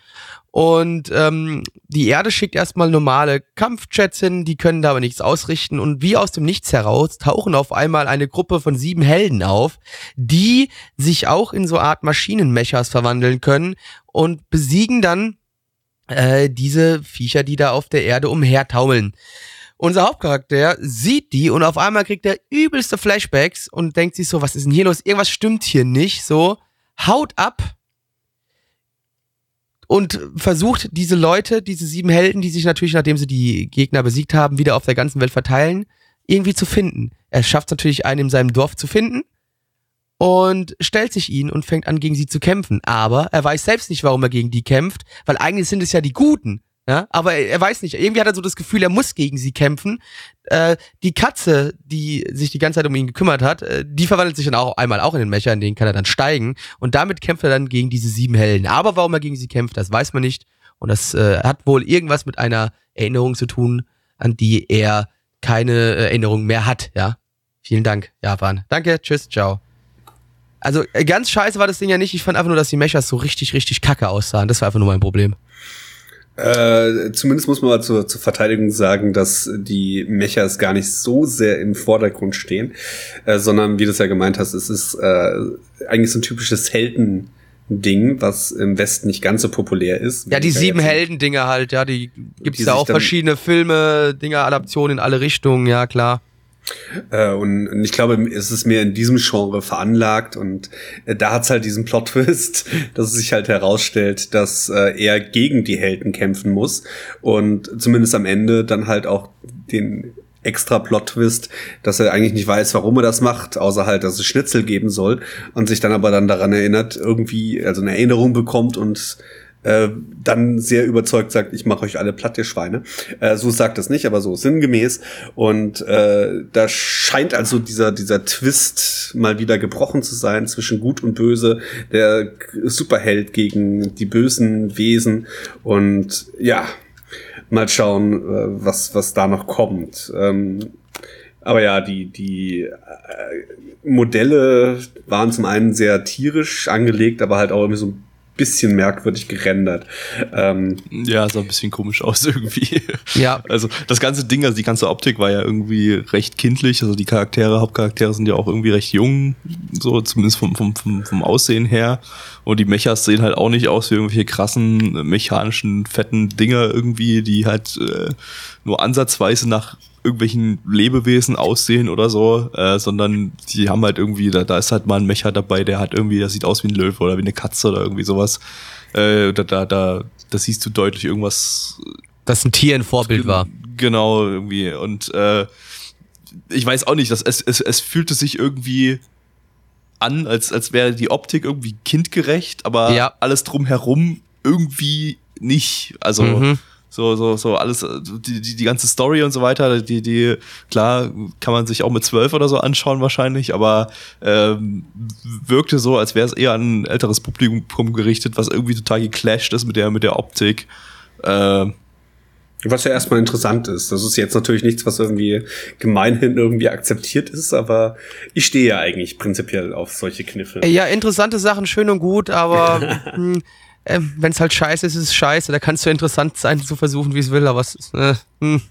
Und ähm, die Erde schickt erstmal normale Kampfjets hin, die können da aber nichts ausrichten. Und wie aus dem Nichts heraus tauchen auf einmal eine Gruppe von sieben Helden auf, die sich auch in so Art Maschinenmechas verwandeln können und besiegen dann äh, diese Viecher, die da auf der Erde umhertaumeln. Unser Hauptcharakter sieht die und auf einmal kriegt er übelste Flashbacks und denkt sich so, was ist denn hier los? Irgendwas stimmt hier nicht. So, haut ab und versucht diese Leute, diese sieben Helden, die sich natürlich, nachdem sie die Gegner besiegt haben, wieder auf der ganzen Welt verteilen, irgendwie zu finden. Er schafft natürlich einen in seinem Dorf zu finden und stellt sich ihnen und fängt an, gegen sie zu kämpfen. Aber er weiß selbst nicht, warum er gegen die kämpft, weil eigentlich sind es ja die Guten. Ja, aber er, er weiß nicht, irgendwie hat er so das Gefühl, er muss gegen sie kämpfen. Äh, die Katze, die sich die ganze Zeit um ihn gekümmert hat, äh, die verwandelt sich dann auch einmal auch in den Mecher, in den kann er dann steigen. Und damit kämpft er dann gegen diese sieben Helden. Aber warum er gegen sie kämpft, das weiß man nicht. Und das äh, hat wohl irgendwas mit einer Erinnerung zu tun, an die er keine äh, Erinnerung mehr hat, ja. Vielen Dank, Japan. Danke, tschüss, ciao. Also äh, ganz scheiße war das Ding ja nicht. Ich fand einfach nur, dass die Mechas so richtig, richtig kacke aussahen. Das war einfach nur mein Problem. Äh, zumindest muss man mal zur, zur Verteidigung sagen, dass die Mechas gar nicht so sehr im Vordergrund stehen, äh, sondern wie du es ja gemeint hast, es ist äh, eigentlich so ein typisches Helden. Ding, was im Westen nicht ganz so populär ist. Ja, die sieben Helden-Dinger halt, ja, die gibt's da auch verschiedene Filme, Dinger, Adaptionen in alle Richtungen, ja, klar. Äh, und ich glaube, es ist mehr in diesem Genre veranlagt und äh, da hat's halt diesen Plot-Twist, dass es sich halt herausstellt, dass äh, er gegen die Helden kämpfen muss und zumindest am Ende dann halt auch den extra Plot-Twist, dass er eigentlich nicht weiß, warum er das macht, außer halt, dass es Schnitzel geben soll und sich dann aber dann daran erinnert, irgendwie, also eine Erinnerung bekommt und äh, dann sehr überzeugt sagt, ich mache euch alle platt, ihr Schweine. Äh, so sagt es nicht, aber so sinngemäß. Und äh, da scheint also dieser, dieser Twist mal wieder gebrochen zu sein zwischen Gut und Böse, der Superheld gegen die bösen Wesen. Und ja, mal schauen, äh, was, was da noch kommt. Ähm, aber ja, die, die äh, Modelle waren zum einen sehr tierisch angelegt, aber halt auch irgendwie so ein bisschen merkwürdig gerendert. Ähm, ja, sah ein bisschen komisch aus irgendwie. Ja. Also das ganze Ding, also die ganze Optik war ja irgendwie recht kindlich. Also die Charaktere, Hauptcharaktere sind ja auch irgendwie recht jung, so zumindest vom, vom, vom, vom Aussehen her. Und die Mechas sehen halt auch nicht aus wie irgendwelche krassen, mechanischen, fetten Dinger irgendwie, die halt äh, nur ansatzweise nach irgendwelchen Lebewesen aussehen oder so, äh, sondern die haben halt irgendwie, da, da ist halt mal ein Mecher dabei, der hat irgendwie, der sieht aus wie ein Löwe oder wie eine Katze oder irgendwie sowas. Äh, da, da, da, da siehst du deutlich irgendwas. Dass ein Tier ein Vorbild war. Genau, irgendwie. Und äh, ich weiß auch nicht, dass es, es, es fühlte sich irgendwie an, als, als wäre die Optik irgendwie kindgerecht, aber ja. alles drumherum irgendwie nicht. Also mhm. So, so, so alles, die, die, die ganze Story und so weiter, die, die, klar, kann man sich auch mit zwölf oder so anschauen wahrscheinlich, aber ähm, wirkte so, als wäre es eher an ein älteres Publikum gerichtet, was irgendwie total geclasht ist mit der, mit der Optik. Äh, was ja erstmal interessant ist. Das ist jetzt natürlich nichts, was irgendwie gemeinhin irgendwie akzeptiert ist, aber ich stehe ja eigentlich prinzipiell auf solche Kniffe. Ja, interessante Sachen, schön und gut, aber hm, äh, wenn es halt scheiße ist, ist es scheiße. Da kannst du interessant sein, zu versuchen, wie es will, aber es ist, äh, hm.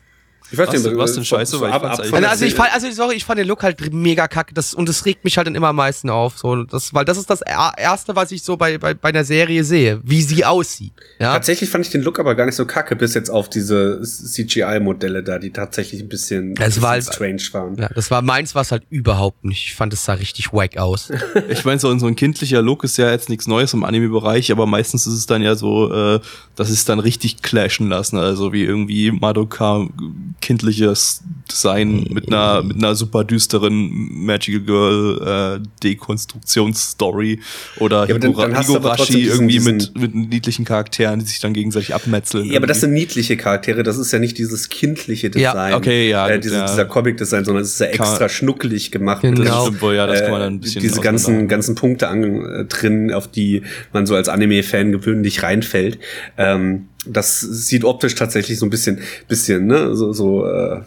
Ich weiß Was nicht, denn- was denn so- scheiße, so weil ich ab- fand's ab Also, ich fand, also sorry, ich fand den Look halt mega kacke. Das, und das regt mich halt dann immer am meisten auf. So, das, weil das ist das Er- Erste, was ich so bei, bei, bei einer Serie sehe, wie sie aussieht. Ja? Tatsächlich fand ich den Look aber gar nicht so kacke, bis jetzt auf diese CGI-Modelle da, die tatsächlich ein bisschen, Es ein war bisschen halt- strange waren. ja, das war meins, was halt überhaupt nicht. Ich fand, es sah richtig wack aus. Ich meine, so, so ein kindlicher Look ist ja jetzt nichts Neues im Anime-Bereich, aber meistens ist es dann ja so, äh, dass es dann richtig clashen lassen. Also wie irgendwie Madoka kindliches Design mit einer mit einer super düsteren Magical Girl äh, Dekonstruktionsstory oder Ja, dann- dann Higurashi irgendwie diesen- mit, mit niedlichen Charakteren, die sich dann gegenseitig abmetzeln. Ja, aber das irgendwie. sind niedliche Charaktere, das ist ja nicht dieses kindliche Ja, Design. okay, ja, Äh, gut, diese, ja. Dieser Comic-Design, sondern es ist ja extra Kann- schnuckelig gemacht. Genau. das ja, das kann man äh, dann ein bisschen diese ganzen, ganzen Punkte an, äh, drin, auf die man so als Anime-Fan gewöhnlich reinfällt. Ähm, das sieht optisch tatsächlich so ein bisschen, bisschen, ne, so, so äh,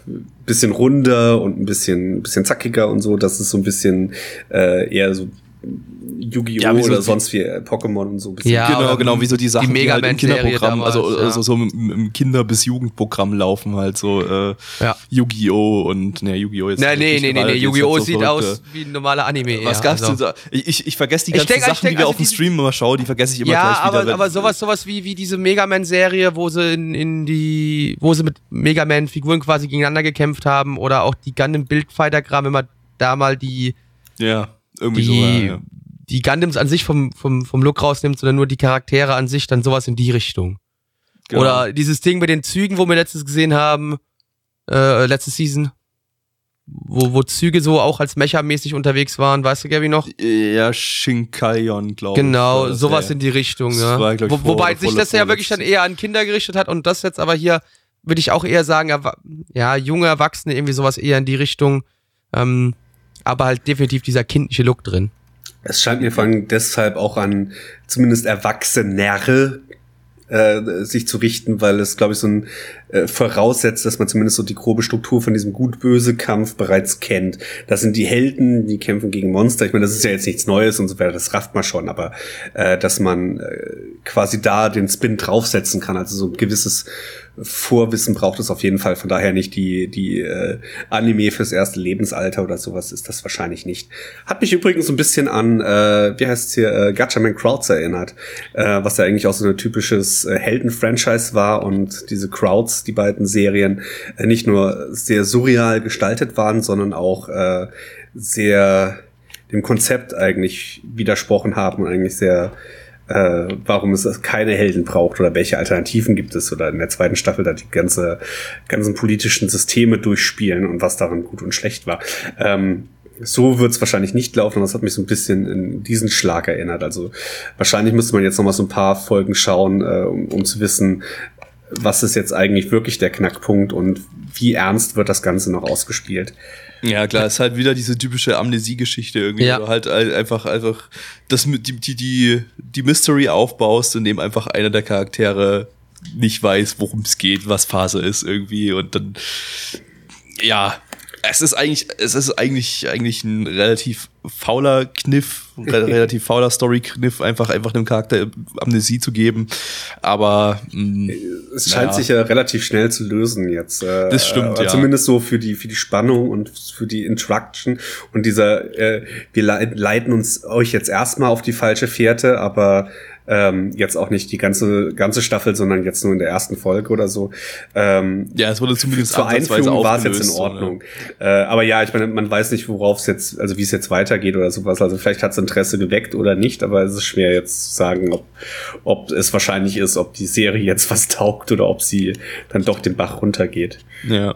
bisschen runder und ein bisschen, bisschen zackiger und so. Das ist so ein bisschen äh, eher so Yu-Gi-Oh! Ja, so oder die- sonst wie äh, Pokémon und so ein bisschen. Ja, genau, genau, wie so die Sachen, die, Mega halt im Kinderprogramm, damals, also, ja. also so im, im Kinder- bis Jugendprogramm laufen halt so äh, Ja. Yu-Gi-Oh! und ne, Yu-Gi-Oh! jetzt Nee, nee, nicht, nee, nee, nee. jetzt Yu-Gi-Oh! halt so sieht verrückte- aus wie ein normaler Anime. Was ja, gab's also. denn so? Ich, ich, ich vergesse die ganzen denk- ich Sachen, denk, die wir also auf dem Stream immer schauen, die vergesse ich immer ja, gleich wieder. aber, wenn- aber sowas, sowas wie, wie diese Mega Man-Serie, wo sie in, in die, wo sie mit Mega Man-Figuren quasi gegeneinander gekämpft haben oder auch die Gundam Bildfighter-Gramm, wenn man da mal die, Ja, irgendwie die, so. Ja, ja. die Gundams an sich vom, vom, vom Look rausnimmt, sondern nur die Charaktere an sich, dann sowas in die Richtung. Genau. Oder dieses Ding mit den Zügen, wo wir letztes gesehen haben, äh, letzte Season, wo, wo Züge so auch als Mecha-mäßig unterwegs waren, weißt du, Gabi noch? Ja, Shinkaion, glaube ich. Genau, sowas ja. in die Richtung, ja. war, ich, Wo, wobei sich das ja wirklich dann eher an Kinder gerichtet hat und das jetzt aber hier würde ich auch eher sagen, ja, junge Erwachsene, irgendwie sowas eher in die Richtung, ähm, aber halt definitiv dieser kindliche Look drin. Es scheint mir vor allem deshalb auch an zumindest Erwachsenere äh, sich zu richten, weil es, glaube ich, so ein äh, voraussetzt, dass man zumindest so die grobe Struktur von diesem Gut-Böse-Kampf bereits kennt. Das sind die Helden, die kämpfen gegen Monster. Ich meine, das ist ja jetzt nichts Neues und so weiter, das rafft man schon, aber äh, dass man äh, quasi da den Spin draufsetzen kann, also so ein gewisses Vorwissen braucht es auf jeden Fall. Von daher nicht die, die äh, Anime fürs erste Lebensalter oder sowas ist das wahrscheinlich nicht. Hat mich übrigens so ein bisschen an, äh, wie heißt's hier, äh, Gatchaman Crowds erinnert, äh, was ja eigentlich auch so ein typisches äh, Helden-Franchise war und diese Crowds, die beiden Serien, äh, nicht nur sehr surreal gestaltet waren, sondern auch äh, sehr dem Konzept eigentlich widersprochen haben und eigentlich sehr äh, warum es keine Helden braucht oder welche Alternativen gibt es oder in der zweiten Staffel da die ganze ganzen politischen Systeme durchspielen und was daran gut und schlecht war. Ähm, so wird es wahrscheinlich nicht laufen, aber das hat mich so ein bisschen in diesen Schlag erinnert. Also wahrscheinlich müsste man jetzt noch mal so ein paar Folgen schauen, äh, um, um zu wissen, was ist jetzt eigentlich wirklich der Knackpunkt und wie ernst wird das Ganze noch ausgespielt. Ja, klar, ist halt wieder diese typische Amnesie-Geschichte irgendwie, Ja. wo du halt ein- einfach, einfach das, mit- die, die, die, die Mystery aufbaust, indem einfach einer der Charaktere nicht weiß, worum es geht, was Phase ist irgendwie und dann, ja, es ist eigentlich, es ist eigentlich, eigentlich ein relativ fauler Kniff, relativ fauler Story-Kniff, einfach, einfach einem Charakter Amnesie zu geben, aber, mh, Es scheint Ja. sich ja relativ schnell zu lösen jetzt. Äh, Das stimmt, ja. Zumindest so für die, für die Spannung und für die Interaction. Und dieser, äh, wir lei- leiten uns euch jetzt erstmal auf die falsche Fährte, aber ähm, jetzt auch nicht die ganze, ganze Staffel, sondern jetzt nur in der ersten Folge oder so. Ähm, ja, es wurde zumindest zur Einführung war es jetzt in so, ne? Ordnung. Äh, aber ja, ich meine, man weiß nicht, worauf es jetzt, also wie es jetzt weitergeht oder sowas. Also vielleicht hat es Interesse geweckt oder nicht, aber es ist schwer jetzt zu sagen, ob, ob es wahrscheinlich ist, ob die Serie jetzt was taugt oder ob sie dann doch den Bach runtergeht. Ja.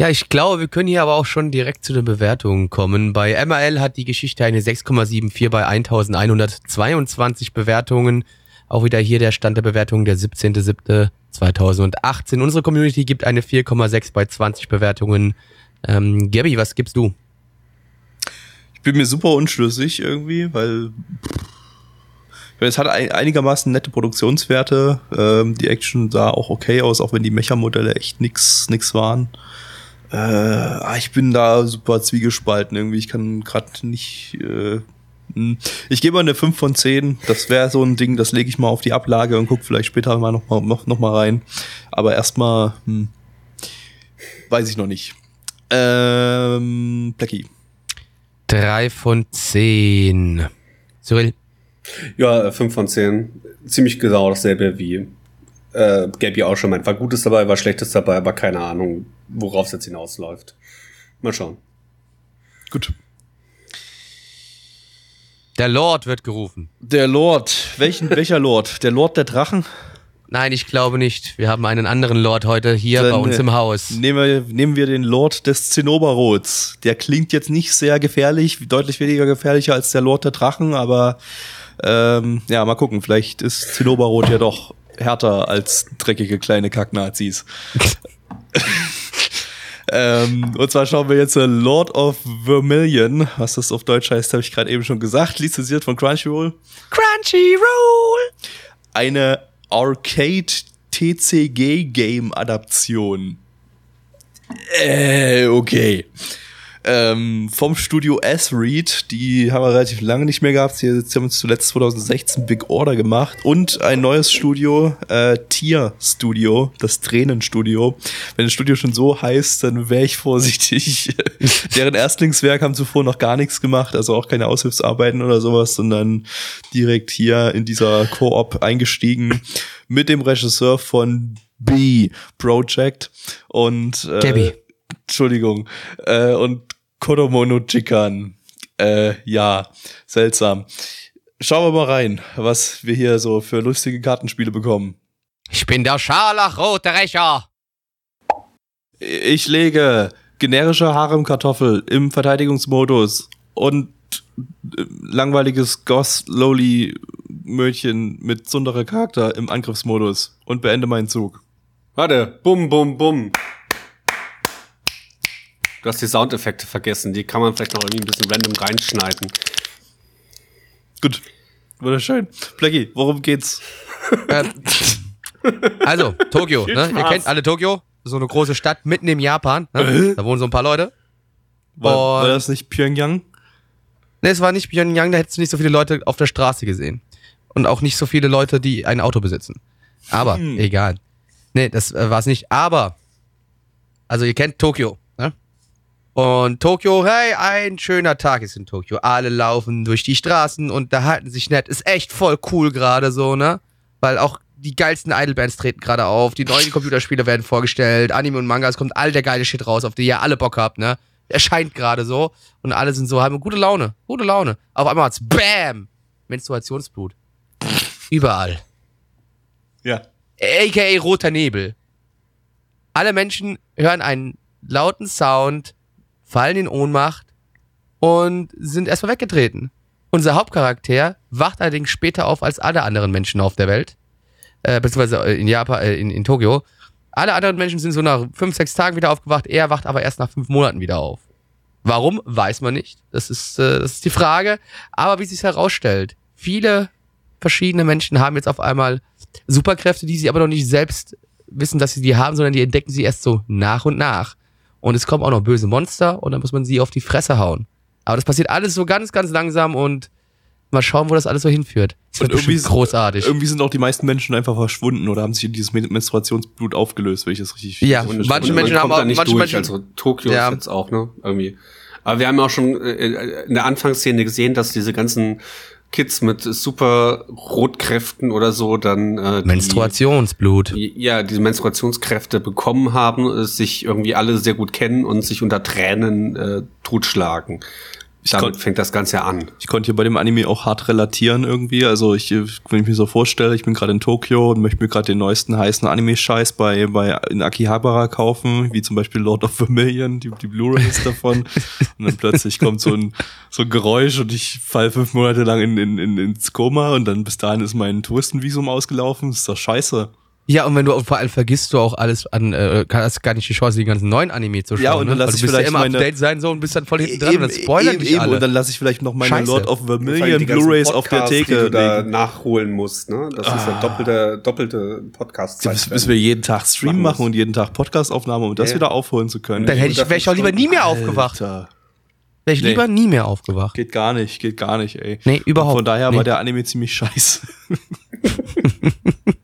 Ja, ich glaube, wir können hier aber auch schon direkt zu den Bewertungen kommen. Bei MRL hat die Geschichte eine 6,74 bei 1122 Bewertungen. Auch wieder hier der Stand der Bewertungen der 17.07.2018. Unsere Community gibt eine 4,6 bei 20 Bewertungen. Ähm, Gabby, was gibst du? Ich bin mir super unschlüssig irgendwie, weil es hat ein, einigermaßen nette Produktionswerte. Ähm, die Action sah auch okay aus, auch wenn die Mecha-Modelle echt nix, nix waren. Äh, ah, ich bin da super zwiegespalten irgendwie. Ich kann gerade nicht. Äh, hm. ich gebe mal eine 5 von 10. Das wäre so ein Ding, das lege ich mal auf die Ablage und guck vielleicht später mal noch mal, noch, noch mal rein. Aber erstmal, hm, weiß ich noch nicht. Ähm, Blackie. Drei von zehn. Cyril. Ja, 5 von 10. Ziemlich genau dasselbe wie äh, Gabi auch schon meint. War Gutes dabei, war Schlechtes dabei, aber keine Ahnung, worauf es jetzt hinausläuft. Mal schauen. Gut. Der Lord wird gerufen. Der Lord. Welchen, welcher Lord? Der Lord der Drachen? Nein, ich glaube nicht. Wir haben einen anderen Lord heute hier Dann, bei uns äh, im Haus. Nehmen wir, nehmen wir den Lord des Zinnoberrots. Der klingt jetzt nicht sehr gefährlich, deutlich weniger gefährlicher als der Lord der Drachen, aber ähm, ja, mal gucken. Vielleicht ist Zinnoberrot ja doch härter als dreckige kleine Kacknazis. ähm, und zwar schauen wir jetzt äh, Lord of Vermilion, was das auf Deutsch heißt, habe ich gerade eben schon gesagt, lizenziert von Crunchyroll. Crunchyroll! Eine Arcade TCG Game Adaption. Äh, okay. Ähm, vom Studio S-Read, die haben wir relativ lange nicht mehr gehabt. Sie haben uns zuletzt 2016 Big Order gemacht und ein neues Studio, äh, Tier Studio, das Tränenstudio. Wenn das Studio schon so heißt, dann wäre ich vorsichtig. Deren Erstlingswerk haben zuvor noch gar nichts gemacht, also auch keine Aushilfsarbeiten oder sowas, sondern direkt hier in dieser Koop eingestiegen mit dem Regisseur von B Project und äh, Gabby. Entschuldigung. Äh, und Kodomo no Chikan. Äh, ja, seltsam. Schauen wir mal rein, was wir hier so für lustige Kartenspiele bekommen. Ich bin der scharlachrote Rächer. Ich lege generische Harem-Kartoffel im Verteidigungsmodus und äh, langweiliges Goss Lowly Mödchen mit sonderer Charakter im Angriffsmodus und beende meinen Zug. Warte, bum, bum, bum. Du hast die Soundeffekte vergessen. Die kann man vielleicht noch irgendwie ein bisschen random reinschneiden. Gut. Wunderschön. Blackie, worum geht's? Ähm, also, Tokio, ne? Ihr kennt alle Tokio. So eine große Stadt mitten im Japan. Ne? Da wohnen so ein paar Leute. War, war das nicht Pyongyang? Ne, es war nicht Pyongyang, da hättest du nicht so viele Leute auf der Straße gesehen. Und auch nicht so viele Leute, die ein Auto besitzen. Aber, Hm. egal. Nee, das äh, war es nicht. Aber, also ihr kennt Tokio, ne? Und Tokio, hey, ein schöner Tag ist in Tokio. Alle laufen durch die Straßen und da halten sich nett. Ist echt voll cool gerade so, ne? Weil auch die geilsten Idolbands treten gerade auf, die neuen Computerspiele werden vorgestellt, Anime und Manga, es kommt all der geile Shit raus, auf die ihr alle Bock habt, ne? Erscheint gerade so und alle sind so, haben gute Laune, gute Laune. Auf einmal hat's BAM! Menstruationsblut. Überall. Ja. AKA roter Nebel. Alle Menschen hören einen lauten Sound, fallen in Ohnmacht und sind erstmal weggetreten. Unser Hauptcharakter wacht allerdings später auf als alle anderen Menschen auf der Welt. Äh, beziehungsweise äh, in Japan, äh, in, in Tokio. Alle anderen Menschen sind so nach fünf, sechs Tagen wieder aufgewacht. Er wacht aber erst nach fünf Monaten wieder auf. Warum, weiß man nicht. Das ist, äh, das ist die Frage. Aber wie sich herausstellt, viele verschiedene Menschen haben jetzt auf einmal Superkräfte, die sie aber noch nicht selbst wissen, dass sie die haben, sondern die entdecken sie erst so nach und nach. Und es kommen auch noch böse Monster und dann muss man sie auf die Fresse hauen. Aber das passiert alles so ganz, ganz langsam und mal schauen, wo das alles so hinführt. Das wird Und irgendwie ist- großartig. Irgendwie sind auch die meisten Menschen einfach verschwunden oder haben sich in dieses Men- Menstruationsblut aufgelöst, wenn ich das richtig Ja, richtig manche Menschen man haben auch- nicht manche durch. Menschen- also Tokio Ja. ist jetzt auch, ne? Irgendwie. Aber wir haben ja auch schon äh, in der Anfangsszene gesehen, dass diese ganzen Kids mit super Rotkräften oder so dann äh, die- Menstruationsblut. ja, diese Menstruationskräfte bekommen haben, äh, sich irgendwie alle sehr gut kennen und sich unter Tränen äh, totschlagen. Damit kon- fängt das Ganze ja an. Ich konnte hier bei dem Anime auch hart relatieren irgendwie. Also ich, wenn ich mir so vorstelle, ich bin gerade in Tokio und möchte mir gerade den neuesten heißen Anime-Scheiß bei, bei in Akihabara kaufen, wie zum Beispiel Lord of Vermilion, die, die Blu-rays davon. und dann plötzlich kommt so ein, so ein Geräusch und ich fall fünf Monate lang in, in, in, ins Koma und dann bis dahin ist mein Touristenvisum ausgelaufen. Das ist doch scheiße. Ja, und wenn du vor allem vergisst du auch alles an, äh, hast gar nicht die Chance, die ganzen neuen Anime zu schauen. Ja, und dann ne? lass ich du bist ja vielleicht immer meine- up date sein so und bist dann voll hinten dran und dann spoilern dich alle. Und dann lasse ich vielleicht noch meine Scheiße. Lord of Vermilion Blu-rays auf der Theke. Die du da nachholen musst, ne? Das ist ja doppelte, doppelte podcast bis, bis wir jeden Tag Stream Machen machen und jeden Tag Podcastaufnahme, um das Ja. wieder aufholen zu können. dann hätte ich, wäre ich auch lieber nie mehr Alter. aufgewacht. Wäre ich Nee. lieber nie mehr aufgewacht. Geht gar nicht, geht gar nicht, ey. Nee, überhaupt Von daher nee. war der Anime ziemlich scheiße.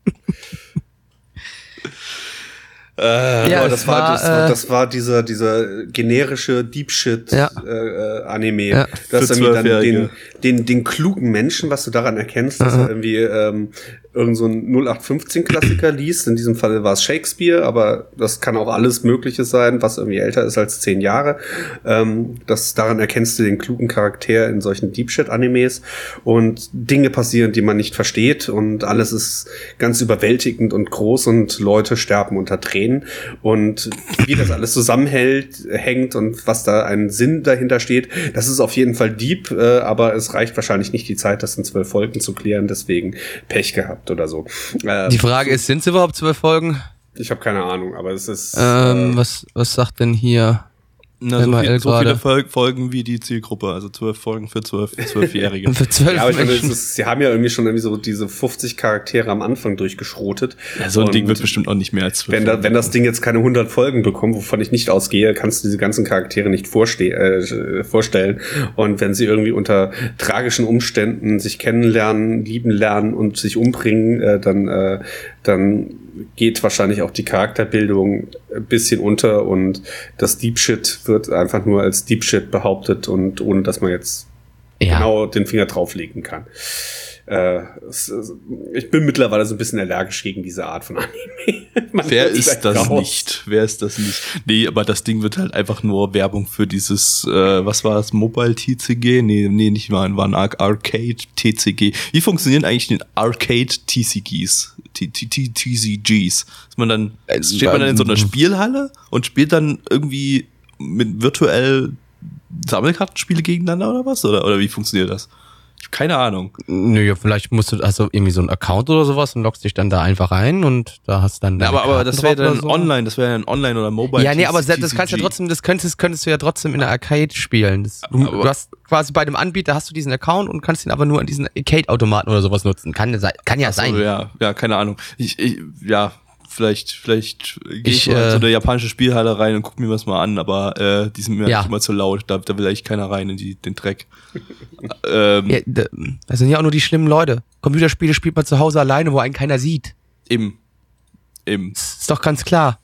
Äh, Ja, es das war, war, das, war äh, das war dieser dieser generische Deep Shit Ja. äh, äh, Anime. Ja. Für irgendwie dann Zwölfjährige. den, den den klugen Menschen, was du daran erkennst, dass er irgendwie ähm, irgend so ein 0815 Klassiker liest. In diesem Fall war es Shakespeare, aber das kann auch alles Mögliche sein, was irgendwie älter ist als zehn Jahre. Ähm, das daran erkennst du den klugen Charakter in solchen Deep Shit Animes und Dinge passieren, die man nicht versteht. Und alles ist ganz überwältigend und groß und Leute sterben unter Tränen. Und wie das alles zusammenhält, hängt und was da ein Sinn dahinter steht, das ist auf jeden Fall deep, äh, aber es reicht wahrscheinlich nicht die Zeit, das in zwölf Folgen zu klären, deswegen Pech gehabt oder so. Äh, Die Frage ist, sind es überhaupt zwölf Folgen? ich habe keine Ahnung, aber es ist Ähm, äh, was, was sagt denn hier? Na, so, viel, so viele. Fol Folgen wie die Zielgruppe, also zwölf Folgen für zwölf, zwölfjährige. Für zwölf ja, aber ich meine, ist, sie haben ja irgendwie schon irgendwie so diese 50 Charaktere am Anfang durchgeschrotet. ja, so ein Ding wird bestimmt auch nicht mehr als zwölf. Wenn, da, wenn das Ding jetzt keine 100 Folgen bekommt, wovon ich nicht ausgehe, kannst du diese ganzen Charaktere nicht äh, vorstellen. Und wenn sie irgendwie unter tragischen Umständen sich kennenlernen, lieben lernen und sich umbringen, äh, dann, äh, dann geht wahrscheinlich auch die Charakterbildung ein bisschen unter und das Deep Shit wird einfach nur als Deep Shit behauptet und ohne dass man jetzt Ja. genau den Finger drauflegen kann. Äh, es, ich bin mittlerweile so ein bisschen allergisch gegen diese Art von Anime. Wer ist das raus. nicht? Wer ist das nicht? Nee, aber das Ding wird halt einfach nur Werbung für dieses, äh, was war das, Mobile TCG? Nee, nee, nicht mal, war ein Ar Arcade TCG. Wie funktionieren eigentlich die Arcade TCGs? T- T- T- TCGs? Ist man dann, Äh, steht man dann in so einer Spielhalle und spielt dann irgendwie mit virtuell Sammelkartenspiele gegeneinander oder was? Oder, oder wie funktioniert das? Keine Ahnung. Nö, ja, vielleicht musst du also irgendwie so einen Account oder sowas und loggst dich dann da einfach ein und da hast dann. Ja, aber, aber das wäre dann so. online, das wäre dann online oder mobile. Ja, nee, aber TCG. das kannst du ja trotzdem, das könntest, könntest du ja trotzdem in der Arcade spielen. Das, du, du hast quasi bei dem Anbieter hast du diesen Account und kannst ihn aber nur an diesen Arcade-Automaten oder sowas nutzen. Kann, ja sein- kann ja Ach so, sein. ja, ja, keine Ahnung. Ich, ich ja, vielleicht, vielleicht gehe ich, Ich, mal in so äh, eine japanische Spielhalle rein und guck mir das mal an, aber äh, die sind mir Ja. eigentlich immer zu laut. Da, da will eigentlich keiner rein in die, den Dreck. ähm, Ja, da- das sind ja auch nur die schlimmen Leute. Computerspiele spielt man zu Hause alleine, wo einen keiner sieht. Eben. Eben. Ist doch ganz klar.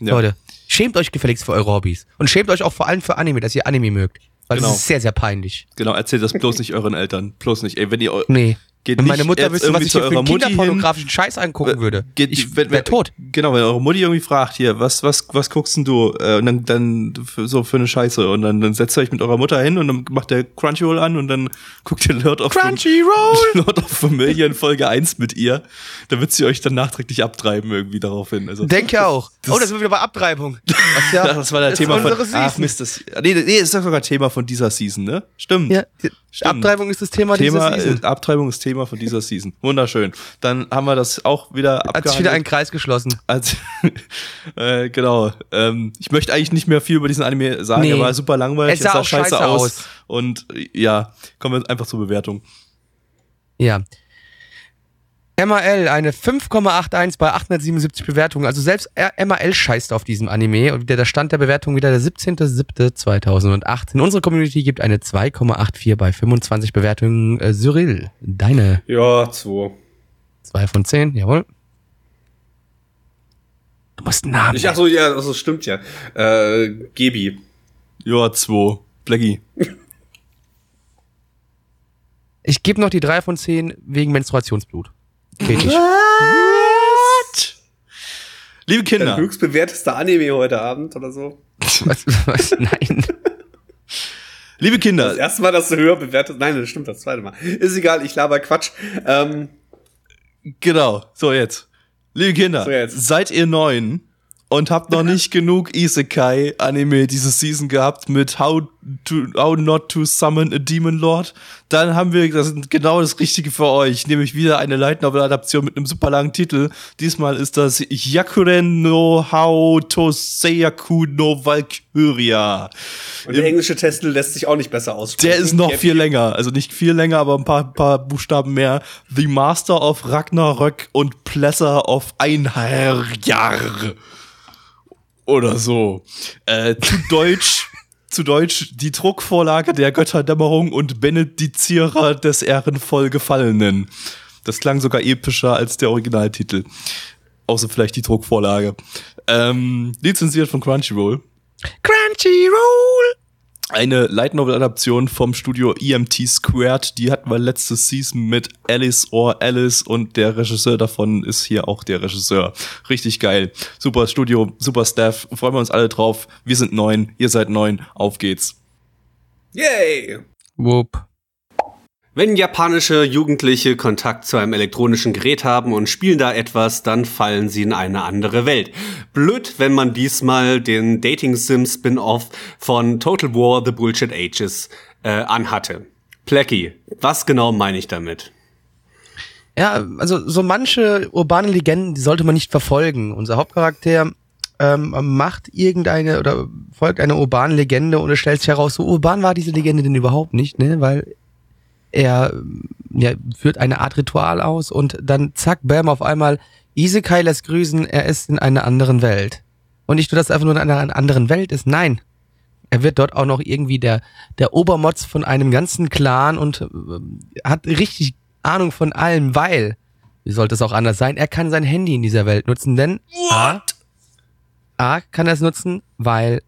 Ja. Leute, schämt euch gefälligst für eure Hobbys. Und schämt euch auch vor allem für Anime, dass ihr Anime mögt. Weil Genau. das ist sehr, sehr peinlich. Genau, erzählt das bloß nicht euren Eltern. Bloß nicht. Ey, wenn ihr Nee. Geht Wenn meine Mutter wüsste, was ich zu eurer einen Mutti hin. kinderpornografischen Scheiß angucken würde. Geht, ich wenn, wär tot. Genau, wenn eure Mutti irgendwie fragt, hier, was, was, was guckst denn du? Äh, und dann, dann für, so für eine Scheiße. Und dann, dann setzt ihr euch mit eurer Mutter hin und dann macht der Crunchyroll an und dann guckt ihr Lord of Crunchyroll! Lord of Familia in Folge 1 mit ihr. Da wird sie euch dann nachträglich abtreiben irgendwie darauf hin. Also, Denke auch. Das- oh, da sind wir wieder bei Abtreibung. Was ja, Ach, das war das ist Thema von. unsere Ach Season. Mist, das. Nee, nee, ist doch sogar Thema von dieser Season, ne? Stimmt. Ja, Stimmt. Abtreibung ist das Thema, Thema, dieser Season. äh, Abtreibung ist Thema von dieser Season. Wunderschön. Dann haben wir das auch wieder Hat sich wieder ein abgehandelt. Kreis geschlossen. Als, äh, genau. Ähm, ich möchte eigentlich nicht mehr viel über diesen Anime sagen. Nee. Er war super langweilig. Es sah auch scheiße aus. Und äh, ja, kommen wir einfach zur Bewertung. Ja. MAL, eine 5,81 bei 877 Bewertungen. Also selbst MAL scheißt auf diesem Anime. Und der der Stand der Bewertung wieder der 17.07.2018. Unsere Community gibt eine 2,84 bei 25 Bewertungen. Äh, Cyril, deine Ja, zwei. 2 von 10, jawohl. Du musst einen Namen. Ich, ach so, ja, das stimmt ja. Äh, Gebi. Ja, zwei. Blackie. Ich gebe noch die 3 von 10 wegen Menstruationsblut. Geht nicht. Liebe Dein Kinder. höchstbewertester Anime heute Abend oder so. was, was? Nein. Liebe Das Kinder. erste Mal, dass du höher bewertet. Nein, das stimmt das zweite Mal. Ist egal, ich laber Quatsch. Ähm, Genau. So, jetzt. Liebe Kinder. So, jetzt. Seid ihr neun und habt noch nicht genug Isekai-Anime diese Season gehabt mit How, to, How Not to Summon a Demon Lord, dann haben wir das ist genau das Richtige für euch, nämlich wieder eine Light Novel Adaption mit einem super langen Titel. Diesmal ist das Yakuren no How to Seiyaku no Valkyria. und der englische Titel lässt sich auch nicht besser aussprechen. Der ist noch viel länger, also nicht viel länger, aber ein paar, paar Buchstaben mehr. The Master of Ragnarök und Plesser of Einherjar. Oder so. Äh, zu Deutsch, zu Deutsch die Druckvorlage der Götterdämmerung und Benedizierer des ehrenvoll Gefallenen. Das klang sogar epischer als der Originaltitel. Außer vielleicht die Druckvorlage. Ähm, lizenziert von Crunchyroll. Crunchyroll! Eine Light Novel Adaption vom Studio EMT Squared. Die hatten wir letzte Season mit Alice or Alice und der Regisseur davon ist hier auch der Regisseur. Richtig geil. Super Studio, super Staff. Freuen wir uns alle drauf. Wir sind neun, ihr seid neun. Auf geht's. Yay! Whoop. Wenn japanische Jugendliche Kontakt zu einem elektronischen Gerät haben und spielen da etwas, dann fallen sie in eine andere Welt. Blöd, wenn man diesmal den Dating Sim Spin-off von Total War The Bullshit Ages äh, anhatte. Plecky, was genau meine ich damit? Ja, also so manche urbane Legenden, die sollte man nicht verfolgen. Unser Hauptcharakter ähm, macht irgendeine oder folgt einer urbanen Legende und es stellt sich heraus, so urban war diese Legende denn überhaupt nicht, ne? Weil er ja, führt eine Art Ritual aus und dann zack, bam, auf einmal, Isekai lässt grüßen, er ist in einer anderen Welt. Und nicht nur, dass er einfach nur in einer anderen Welt ist, nein. Er wird dort auch noch irgendwie der, der Obermotz von einem ganzen Clan und äh, hat richtig Ahnung von allem, weil, wie sollte es auch anders sein, er kann sein Handy in dieser Welt nutzen, denn A, A kann er es nutzen, weil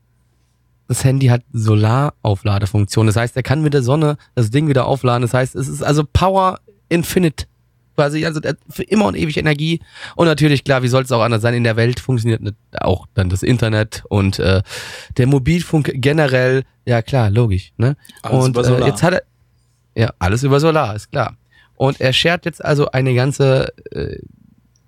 das Handy hat Solaraufladefunktion. Das heißt, er kann mit der Sonne das Ding wieder aufladen. Das heißt, es ist also Power Infinite. Quasi, also für immer und ewig Energie. Und natürlich, klar, wie soll es auch anders sein? In der Welt funktioniert auch dann das Internet und äh, der Mobilfunk generell. Ja, klar, logisch. Ne? Alles und über Solar. Äh, jetzt hat er. Ja, alles über Solar, ist klar. Und er schert jetzt also eine ganze äh,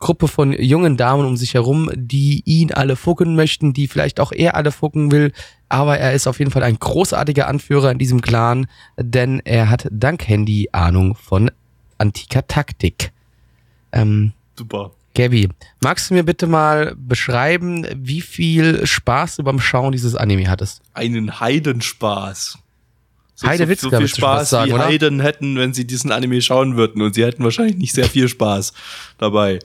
Gruppe von jungen Damen um sich herum, die ihn alle fucken möchten, die vielleicht auch er alle fucken will. Aber er ist auf jeden Fall ein großartiger Anführer in diesem Clan, denn er hat dank Handy Ahnung von antiker Taktik. Ähm, Super. Gabby, magst du mir bitte mal beschreiben, wie viel Spaß du beim Schauen dieses Anime hattest? Einen Heidenspaß. So, Heidewitzka, so, so viel Spaß sagen, wie oder? Heiden hätten, wenn sie diesen Anime schauen würden. Und sie hätten wahrscheinlich nicht sehr viel Spaß dabei.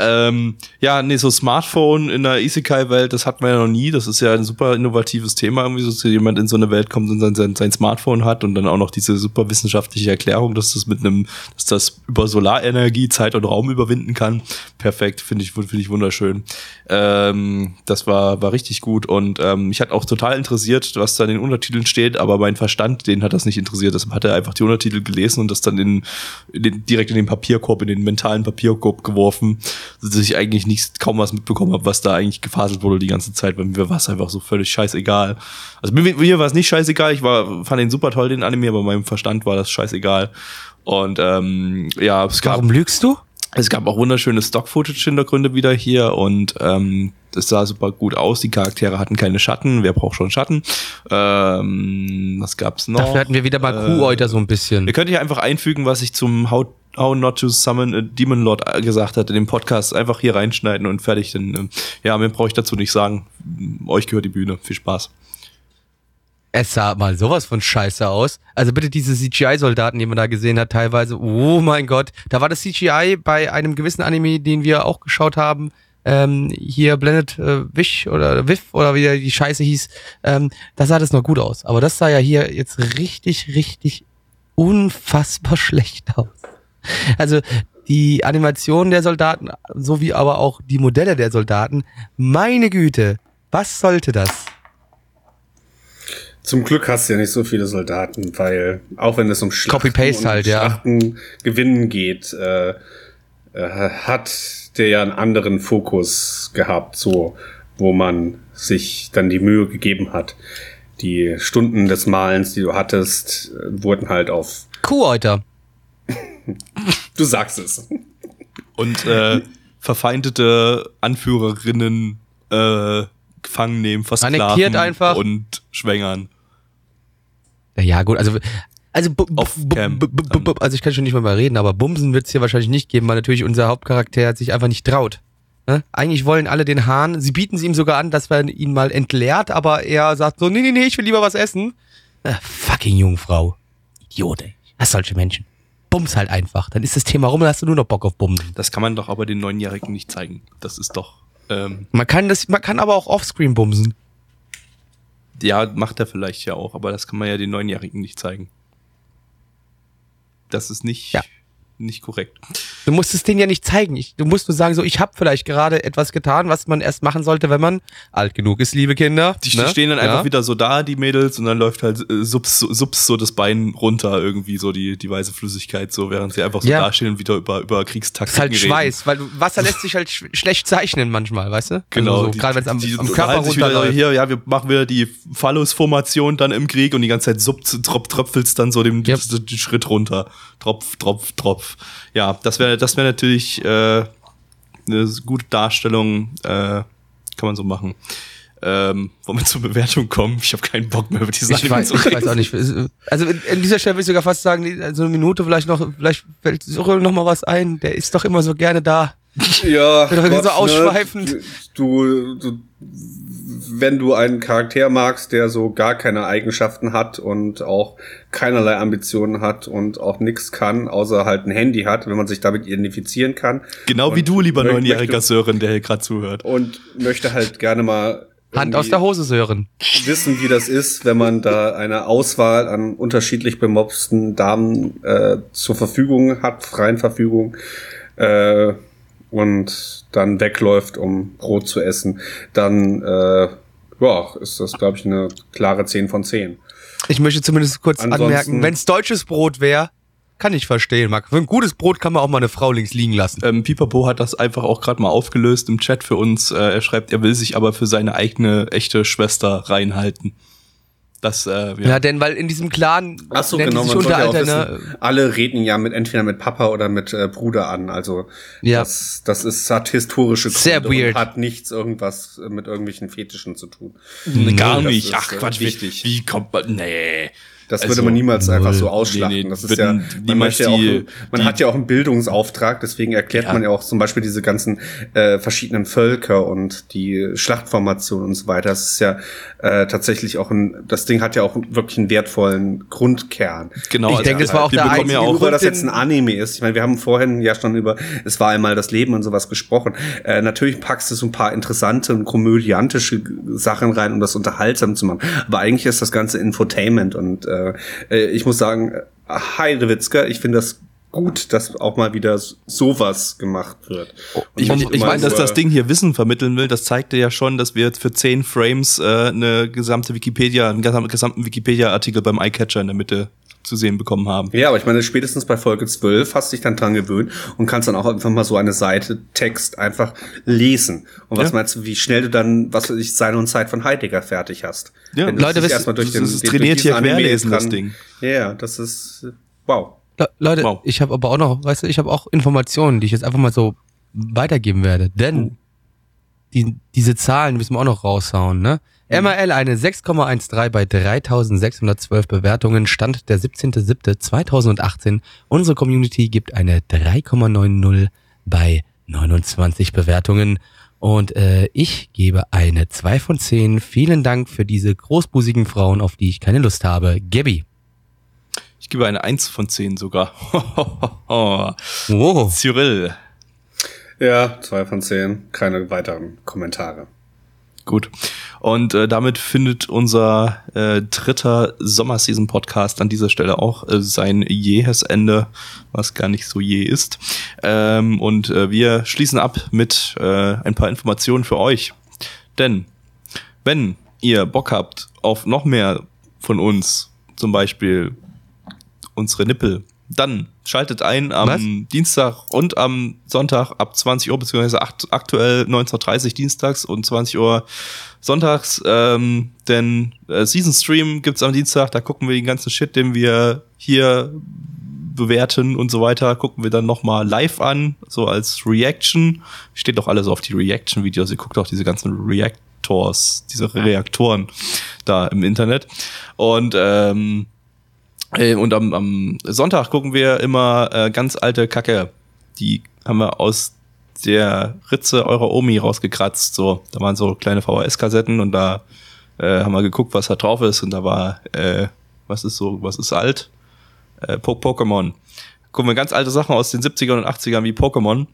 Ähm, ja, nee, so Smartphone in der Isekai-Welt, das hatten wir ja noch nie. Das ist ja ein super innovatives Thema, irgendwie so, dass jemand in so eine Welt kommt und sein, sein, sein Smartphone hat und dann auch noch diese super wissenschaftliche Erklärung, dass das mit einem, dass das über Solarenergie Zeit und Raum überwinden kann. Perfekt, finde ich, finde ich wunderschön. Ähm, das war, war richtig gut und ähm, mich hat auch total interessiert, was da in den Untertiteln steht, aber mein Verstand, den hat das nicht interessiert. Das hat er einfach die Untertitel gelesen und das dann in, in den, direkt in den Papierkorb, in den mentalen Papierkorb geworfen, dass ich eigentlich nicht kaum was mitbekommen habe, was da eigentlich gefaselt wurde die ganze Zeit, weil mir war es einfach so völlig scheißegal. Also mir, mir war es nicht scheißegal, ich war, fand den super toll, den Anime, aber meinem Verstand war das scheißegal. Und ähm, ja, es gab Warum lügst du? es gab auch wunderschöne Stock-Footage-Hintergründe wieder hier und ähm, das sah super gut aus. Die Charaktere hatten keine Schatten. Wer braucht schon Schatten? Ähm, was gab's noch? Dafür hatten wir wieder mal Äh, Kuhäuter so ein bisschen. Ihr könnt hier einfach einfügen, was ich zum How, How Not to Summon a Demon Lord äh, gesagt hatte, in dem Podcast. Einfach hier reinschneiden und fertig. Denn, ähm, ja, mehr brauche ich dazu nicht sagen. Euch gehört die Bühne. Viel Spaß. Es sah mal sowas von scheiße aus. Also bitte diese CGI-Soldaten, die man da gesehen hat, teilweise. Oh mein Gott. Da war das CGI bei einem gewissen Anime, den wir auch geschaut haben. Ähm, hier Blended äh, Wish oder Wiff oder wie die Scheiße hieß. Ähm, da sah das noch gut aus. Aber das sah ja hier jetzt richtig, richtig unfassbar schlecht aus. Also die Animation der Soldaten, sowie aber auch die Modelle der Soldaten. Meine Güte, was sollte das? Zum Glück hast du ja nicht so viele Soldaten, weil auch wenn es um Schlachten, halt, ja. Schlachten gewinnen geht, äh, äh, hat der ja einen anderen Fokus gehabt, so wo man sich dann die Mühe gegeben hat. Die Stunden des Malens, die du hattest, äh, wurden halt auf. Kuhäuter. Du sagst es. Und äh, verfeindete Anführerinnen äh, gefangen nehmen, versklaven Annektiert einfach. und schwängern. Ja, Ja, gut, also also, bu- also ich kann schon nicht mal mal reden, aber Bumsen wird's hier wahrscheinlich nicht geben, weil natürlich unser Hauptcharakter sich einfach nicht traut. Ne? Eigentlich wollen alle den Hahn, sie bieten es ihm sogar an, dass man ihn mal entleert, aber er sagt so, nee, nee, nee, ich will lieber was essen. Äh, fucking Jungfrau. Idiot, ey. Hast solche Menschen. Bums halt einfach. Dann ist das Thema rum, dann hast du nur noch Bock auf Bumsen. Das kann man doch aber den Neunjährigen nicht zeigen. Das ist doch. Ähm, Man kann das, man kann aber auch offscreen bumsen. ja, macht er vielleicht ja auch, aber das kann man ja den Neunjährigen nicht zeigen. Das ist nicht. Ja. Nicht korrekt. Du musst es denen ja nicht zeigen. Ich, du musst nur sagen, so, ich habe vielleicht gerade etwas getan, was man erst machen sollte, wenn man alt genug ist, liebe Kinder. Die ne? stehen dann einfach Ja. wieder so da, die Mädels, und dann läuft halt äh, subs, subs so das Bein runter, irgendwie so die, die weiße Flüssigkeit, so während sie einfach so Ja. dastehen und wieder über, über Kriegstaktiken ist halt reden. Schweiß, weil Wasser lässt sich halt sch schlecht zeichnen manchmal, weißt du? Genau, Also so, gerade wenn es am, die am Körper runterläuft. Hier, ja, wir machen wieder die Phallus-Formation dann im Krieg und die ganze Zeit sub, trop, tröpfelt's dann so den, Yep. den Schritt runter. Tropf, Tropf, Tropf. Ja, das wäre das wäre natürlich äh, eine gute Darstellung, äh, kann man so machen. Ähm, wollen wir zur Bewertung kommen? Ich habe keinen Bock mehr über die Sache Ich weiß, zu ich reden. weiß auch nicht. Also in dieser Stelle würde ich sogar fast sagen, so eine Minute vielleicht noch, vielleicht fällt Cyril noch mal was ein. Der ist doch immer so gerne da. Ja, doch so ausschweifend. Ne, du, du, wenn du einen Charakter magst, der so gar keine Eigenschaften hat und auch keinerlei Ambitionen hat und auch nichts kann, außer halt ein Handy hat, wenn man sich damit identifizieren kann. Genau wie du, lieber neunjähriger Sören, der hier gerade zuhört. Und möchte halt gerne mal Hand aus der Hose, Sören. wissen, wie das ist, wenn man da eine Auswahl an unterschiedlich bemobsten Damen äh, zur Verfügung hat, freien Verfügung, äh, und dann wegläuft, um Brot zu essen, dann äh, ja, ist das, glaube ich, eine klare 10 von 10. Ich möchte zumindest kurz Ansonsten- anmerken, wenn es deutsches Brot wäre, kann ich verstehen, Marc. Für ein gutes Brot kann man auch mal eine Frau links liegen lassen. Ähm, Pipapo hat das einfach auch gerade mal aufgelöst im Chat für uns. Äh, er schreibt, er will sich aber für seine eigene echte Schwester reinhalten. Das, äh, ja. Ja, denn weil in diesem Clan Ach so, nennt genau, sich man sollte ja auch Unteralter, wissen, ne? alle reden ja mit entweder mit Papa oder mit äh, Bruder an. Also Ja. das, das ist hat historische Gründe Sehr weird. und hat nichts irgendwas äh, mit irgendwelchen Fetischen zu tun. Gar das nicht. ist, Ach Quatsch, wichtig. Wie, wie kommt man. Nee. Das Also, würde man niemals einfach so ausschlachten. Nee, nee, das ist ja, man, niemals möchte ja auch, die- man die- hat ja auch einen Bildungsauftrag, deswegen erklärt Ja. man ja auch zum Beispiel diese ganzen äh, verschiedenen Völker und die Schlachtformation und so weiter. Das ist ja äh, tatsächlich auch ein, das Ding hat ja auch wirklich einen wertvollen Grundkern. Genau, Ich also denke, das war auch der bekommen ja einzige auch das jetzt ein Anime ist. Ich meine, wir haben vorhin ja schon über Es war einmal das Leben und sowas gesprochen. Äh, natürlich packst du so ein paar interessante und komödiantische Sachen rein, um das unterhaltsam zu machen. Aber eigentlich ist das Ganze Infotainment und äh, äh, ich muss sagen, Heidewitzka, ich finde das gut, dass auch mal wieder sowas gemacht wird. Und Ich, ich, meine, dass das Ding hier Wissen vermitteln will, das zeigte ja schon, dass wir jetzt für 10 Frames äh, eine gesamte Wikipedia, einen gesam- gesamten Wikipedia-Artikel beim Eyecatcher in der Mitte zu sehen bekommen haben. Ja, aber ich meine, spätestens bei Folge 12 hast dich dann dran gewöhnt und kannst dann auch einfach mal so eine Seite Text einfach lesen. Und was Ja. meinst du, wie schnell du dann, was weiß ich, Sein und Zeit von Heidegger fertig hast? Ja. Wenn du Leute, wisst- erstmal durch das den, ist den- trainiert hier querlesen, das Ding. Ja, ja, das ist, wow. Le Leute, Wow. ich habe aber auch noch, weißt du, ich habe auch Informationen, die ich jetzt einfach mal so weitergeben werde. Denn die, diese Zahlen müssen wir auch noch raushauen, ne? MRL eine 6,13 bei 3612 Bewertungen, Stand der 17.07.2018. Unsere Community gibt eine 3,90 bei 29 Bewertungen. Und äh, ich gebe eine 2 von 10. Vielen Dank für diese großbusigen Frauen, auf die ich keine Lust habe. Gabby. Ich gebe eine 1 von 10 sogar. Wow. Cyril. Ja, zwei von zehn. Keine weiteren Kommentare. Gut. Und äh, damit findet unser äh, dritter Sommerseason-Podcast an dieser Stelle auch äh, sein jähes Ende, was gar nicht so je ist. Ähm, und äh, wir schließen ab mit äh, ein paar Informationen für euch. Denn wenn ihr Bock habt auf noch mehr von uns, zum Beispiel unsere Nippel, dann schaltet ein am Was? Dienstag und am Sonntag ab 20 Uhr, beziehungsweise acht, aktuell 19.30 Uhr dienstags und 20 Uhr sonntags, ähm, denn äh, Season Stream gibt's am Dienstag, da gucken wir den ganzen Shit, den wir hier bewerten und so weiter, gucken wir dann nochmal live an, so als Reaction. Steht doch alles auf die Reaction-Videos, ihr guckt auch diese ganzen Reactors, diese Reaktoren da im Internet. Und ähm, äh, Und am, am Sonntag gucken wir immer äh, ganz alte Kacke. Die haben wir aus der Ritze eurer Omi rausgekratzt. So, da waren so kleine VHS-Kassetten und da äh, haben wir geguckt, was da drauf ist. Und da war, äh, was ist so, was ist alt? Äh, Po- Pokémon. Gucken wir ganz alte Sachen aus den 70ern und 80ern wie Pokémon.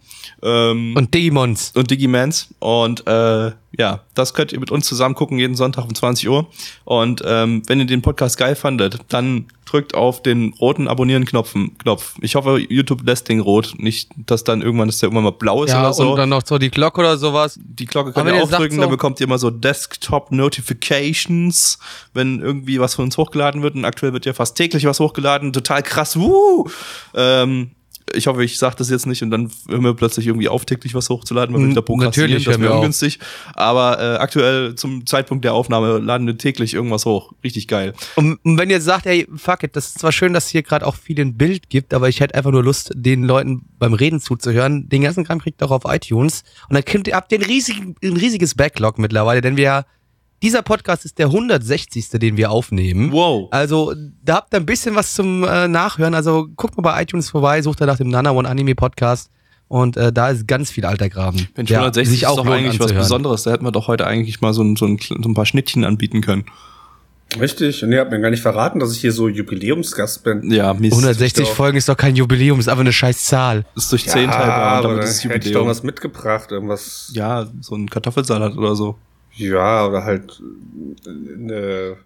Ähm, Und Digimons. und Digimans. Und äh, ja, das könnt ihr mit uns zusammen gucken, jeden Sonntag um 20 Uhr. Und ähm, wenn ihr den Podcast geil fandet, dann drückt auf den roten Abonnieren-Knopf. Knopf. Ich hoffe, YouTube lässt den rot. Nicht, dass dann irgendwann, dass der irgendwann mal blau ist Ja, oder so. und dann noch so die Glocke oder sowas. die Glocke könnt ihr auch drücken, so- dann bekommt ihr immer so Desktop-Notifications, wenn irgendwie was von uns hochgeladen wird. Und aktuell wird ja fast täglich was hochgeladen. Total krass. Woo! Ähm, ich hoffe, ich sage das jetzt nicht und dann hören wir plötzlich irgendwie auf, täglich was hochzuladen, weil wir wieder prokrastinieren. natürlich das wäre ungünstig. Aber äh, aktuell zum Zeitpunkt der Aufnahme laden wir täglich irgendwas hoch. Richtig geil. Und und wenn ihr sagt, ey, fuck it, das ist zwar schön, dass es hier gerade auch viel ein Bild gibt, aber ich hätte einfach nur Lust, den Leuten beim Reden zuzuhören. Den ganzen Kram kriegt ihr auch auf iTunes. Und dann könnt ihr, habt ihr ein, riesig, ein riesiges Backlog mittlerweile, denn wir, dieser Podcast ist der 160. den wir aufnehmen. Wow. Also, da habt ihr ein bisschen was zum äh, Nachhören. Also, guckt mal bei iTunes vorbei, sucht da nach dem Nana One Anime Podcast. Und äh, da ist ganz viel alter Graben. Mensch, der 160 sich auch ist doch eigentlich was anzuhören. Besonderes. Da hätten wir doch heute eigentlich mal so ein, so ein, so ein paar Schnittchen anbieten können. Richtig. Und ihr habt mir gar nicht verraten, dass ich hier so Jubiläumsgast bin. Ja, Mist. 160 doch. Folgen ist doch kein Jubiläum, ist einfach eine scheiß Zahl. ist durch 10 teilbar und aber damit dann ist es hätte ich doch Jubiläum. was mitgebracht, irgendwas. Ja, so ein Kartoffelsalat oder so. Ja, oder halt äh, eine.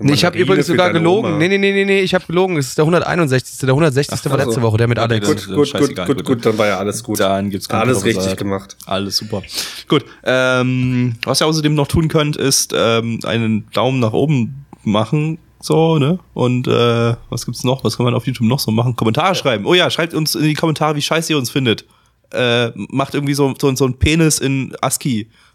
Nee, ich habe übrigens sogar gelogen. Oma. Nee, nee, nee, nee, nee, ich habe gelogen. Es ist der 161. Der 160. Ach, war letzte Woche, der mit Alex. Gut, gut, gut, gut. gut, gut, dann war ja alles gut. Dann gibt's Alles richtig gemacht. Alles super. Gut. Ähm, was ihr außerdem noch tun könnt, ist ähm, einen Daumen nach oben machen. So, ne? Und äh, was gibt's noch? Was kann man auf YouTube noch so machen? Kommentare schreiben. Oh ja, schreibt uns in die Kommentare, wie scheiße ihr uns findet. Äh, macht irgendwie so, so, so ein Penis in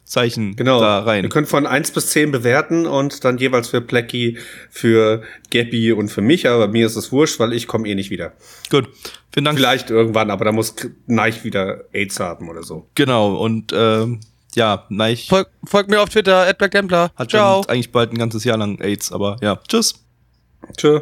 ASCII-Zeichen Genau. da rein. Ihr könnt von 1 bis 10 bewerten und dann jeweils für Plecky, für Gabby und für mich, aber mir ist es wurscht, weil ich komme eh nicht wieder. Gut. Vielen Dank. Vielleicht irgendwann, aber da muss Neich wieder AIDS haben oder so. Genau. Und ähm, ja, Neich Folgt folgt mir auf Twitter, @blacktemplar. hat Ciao. schon eigentlich bald ein ganzes Jahr lang AIDS, aber ja. Tschüss. Tschö.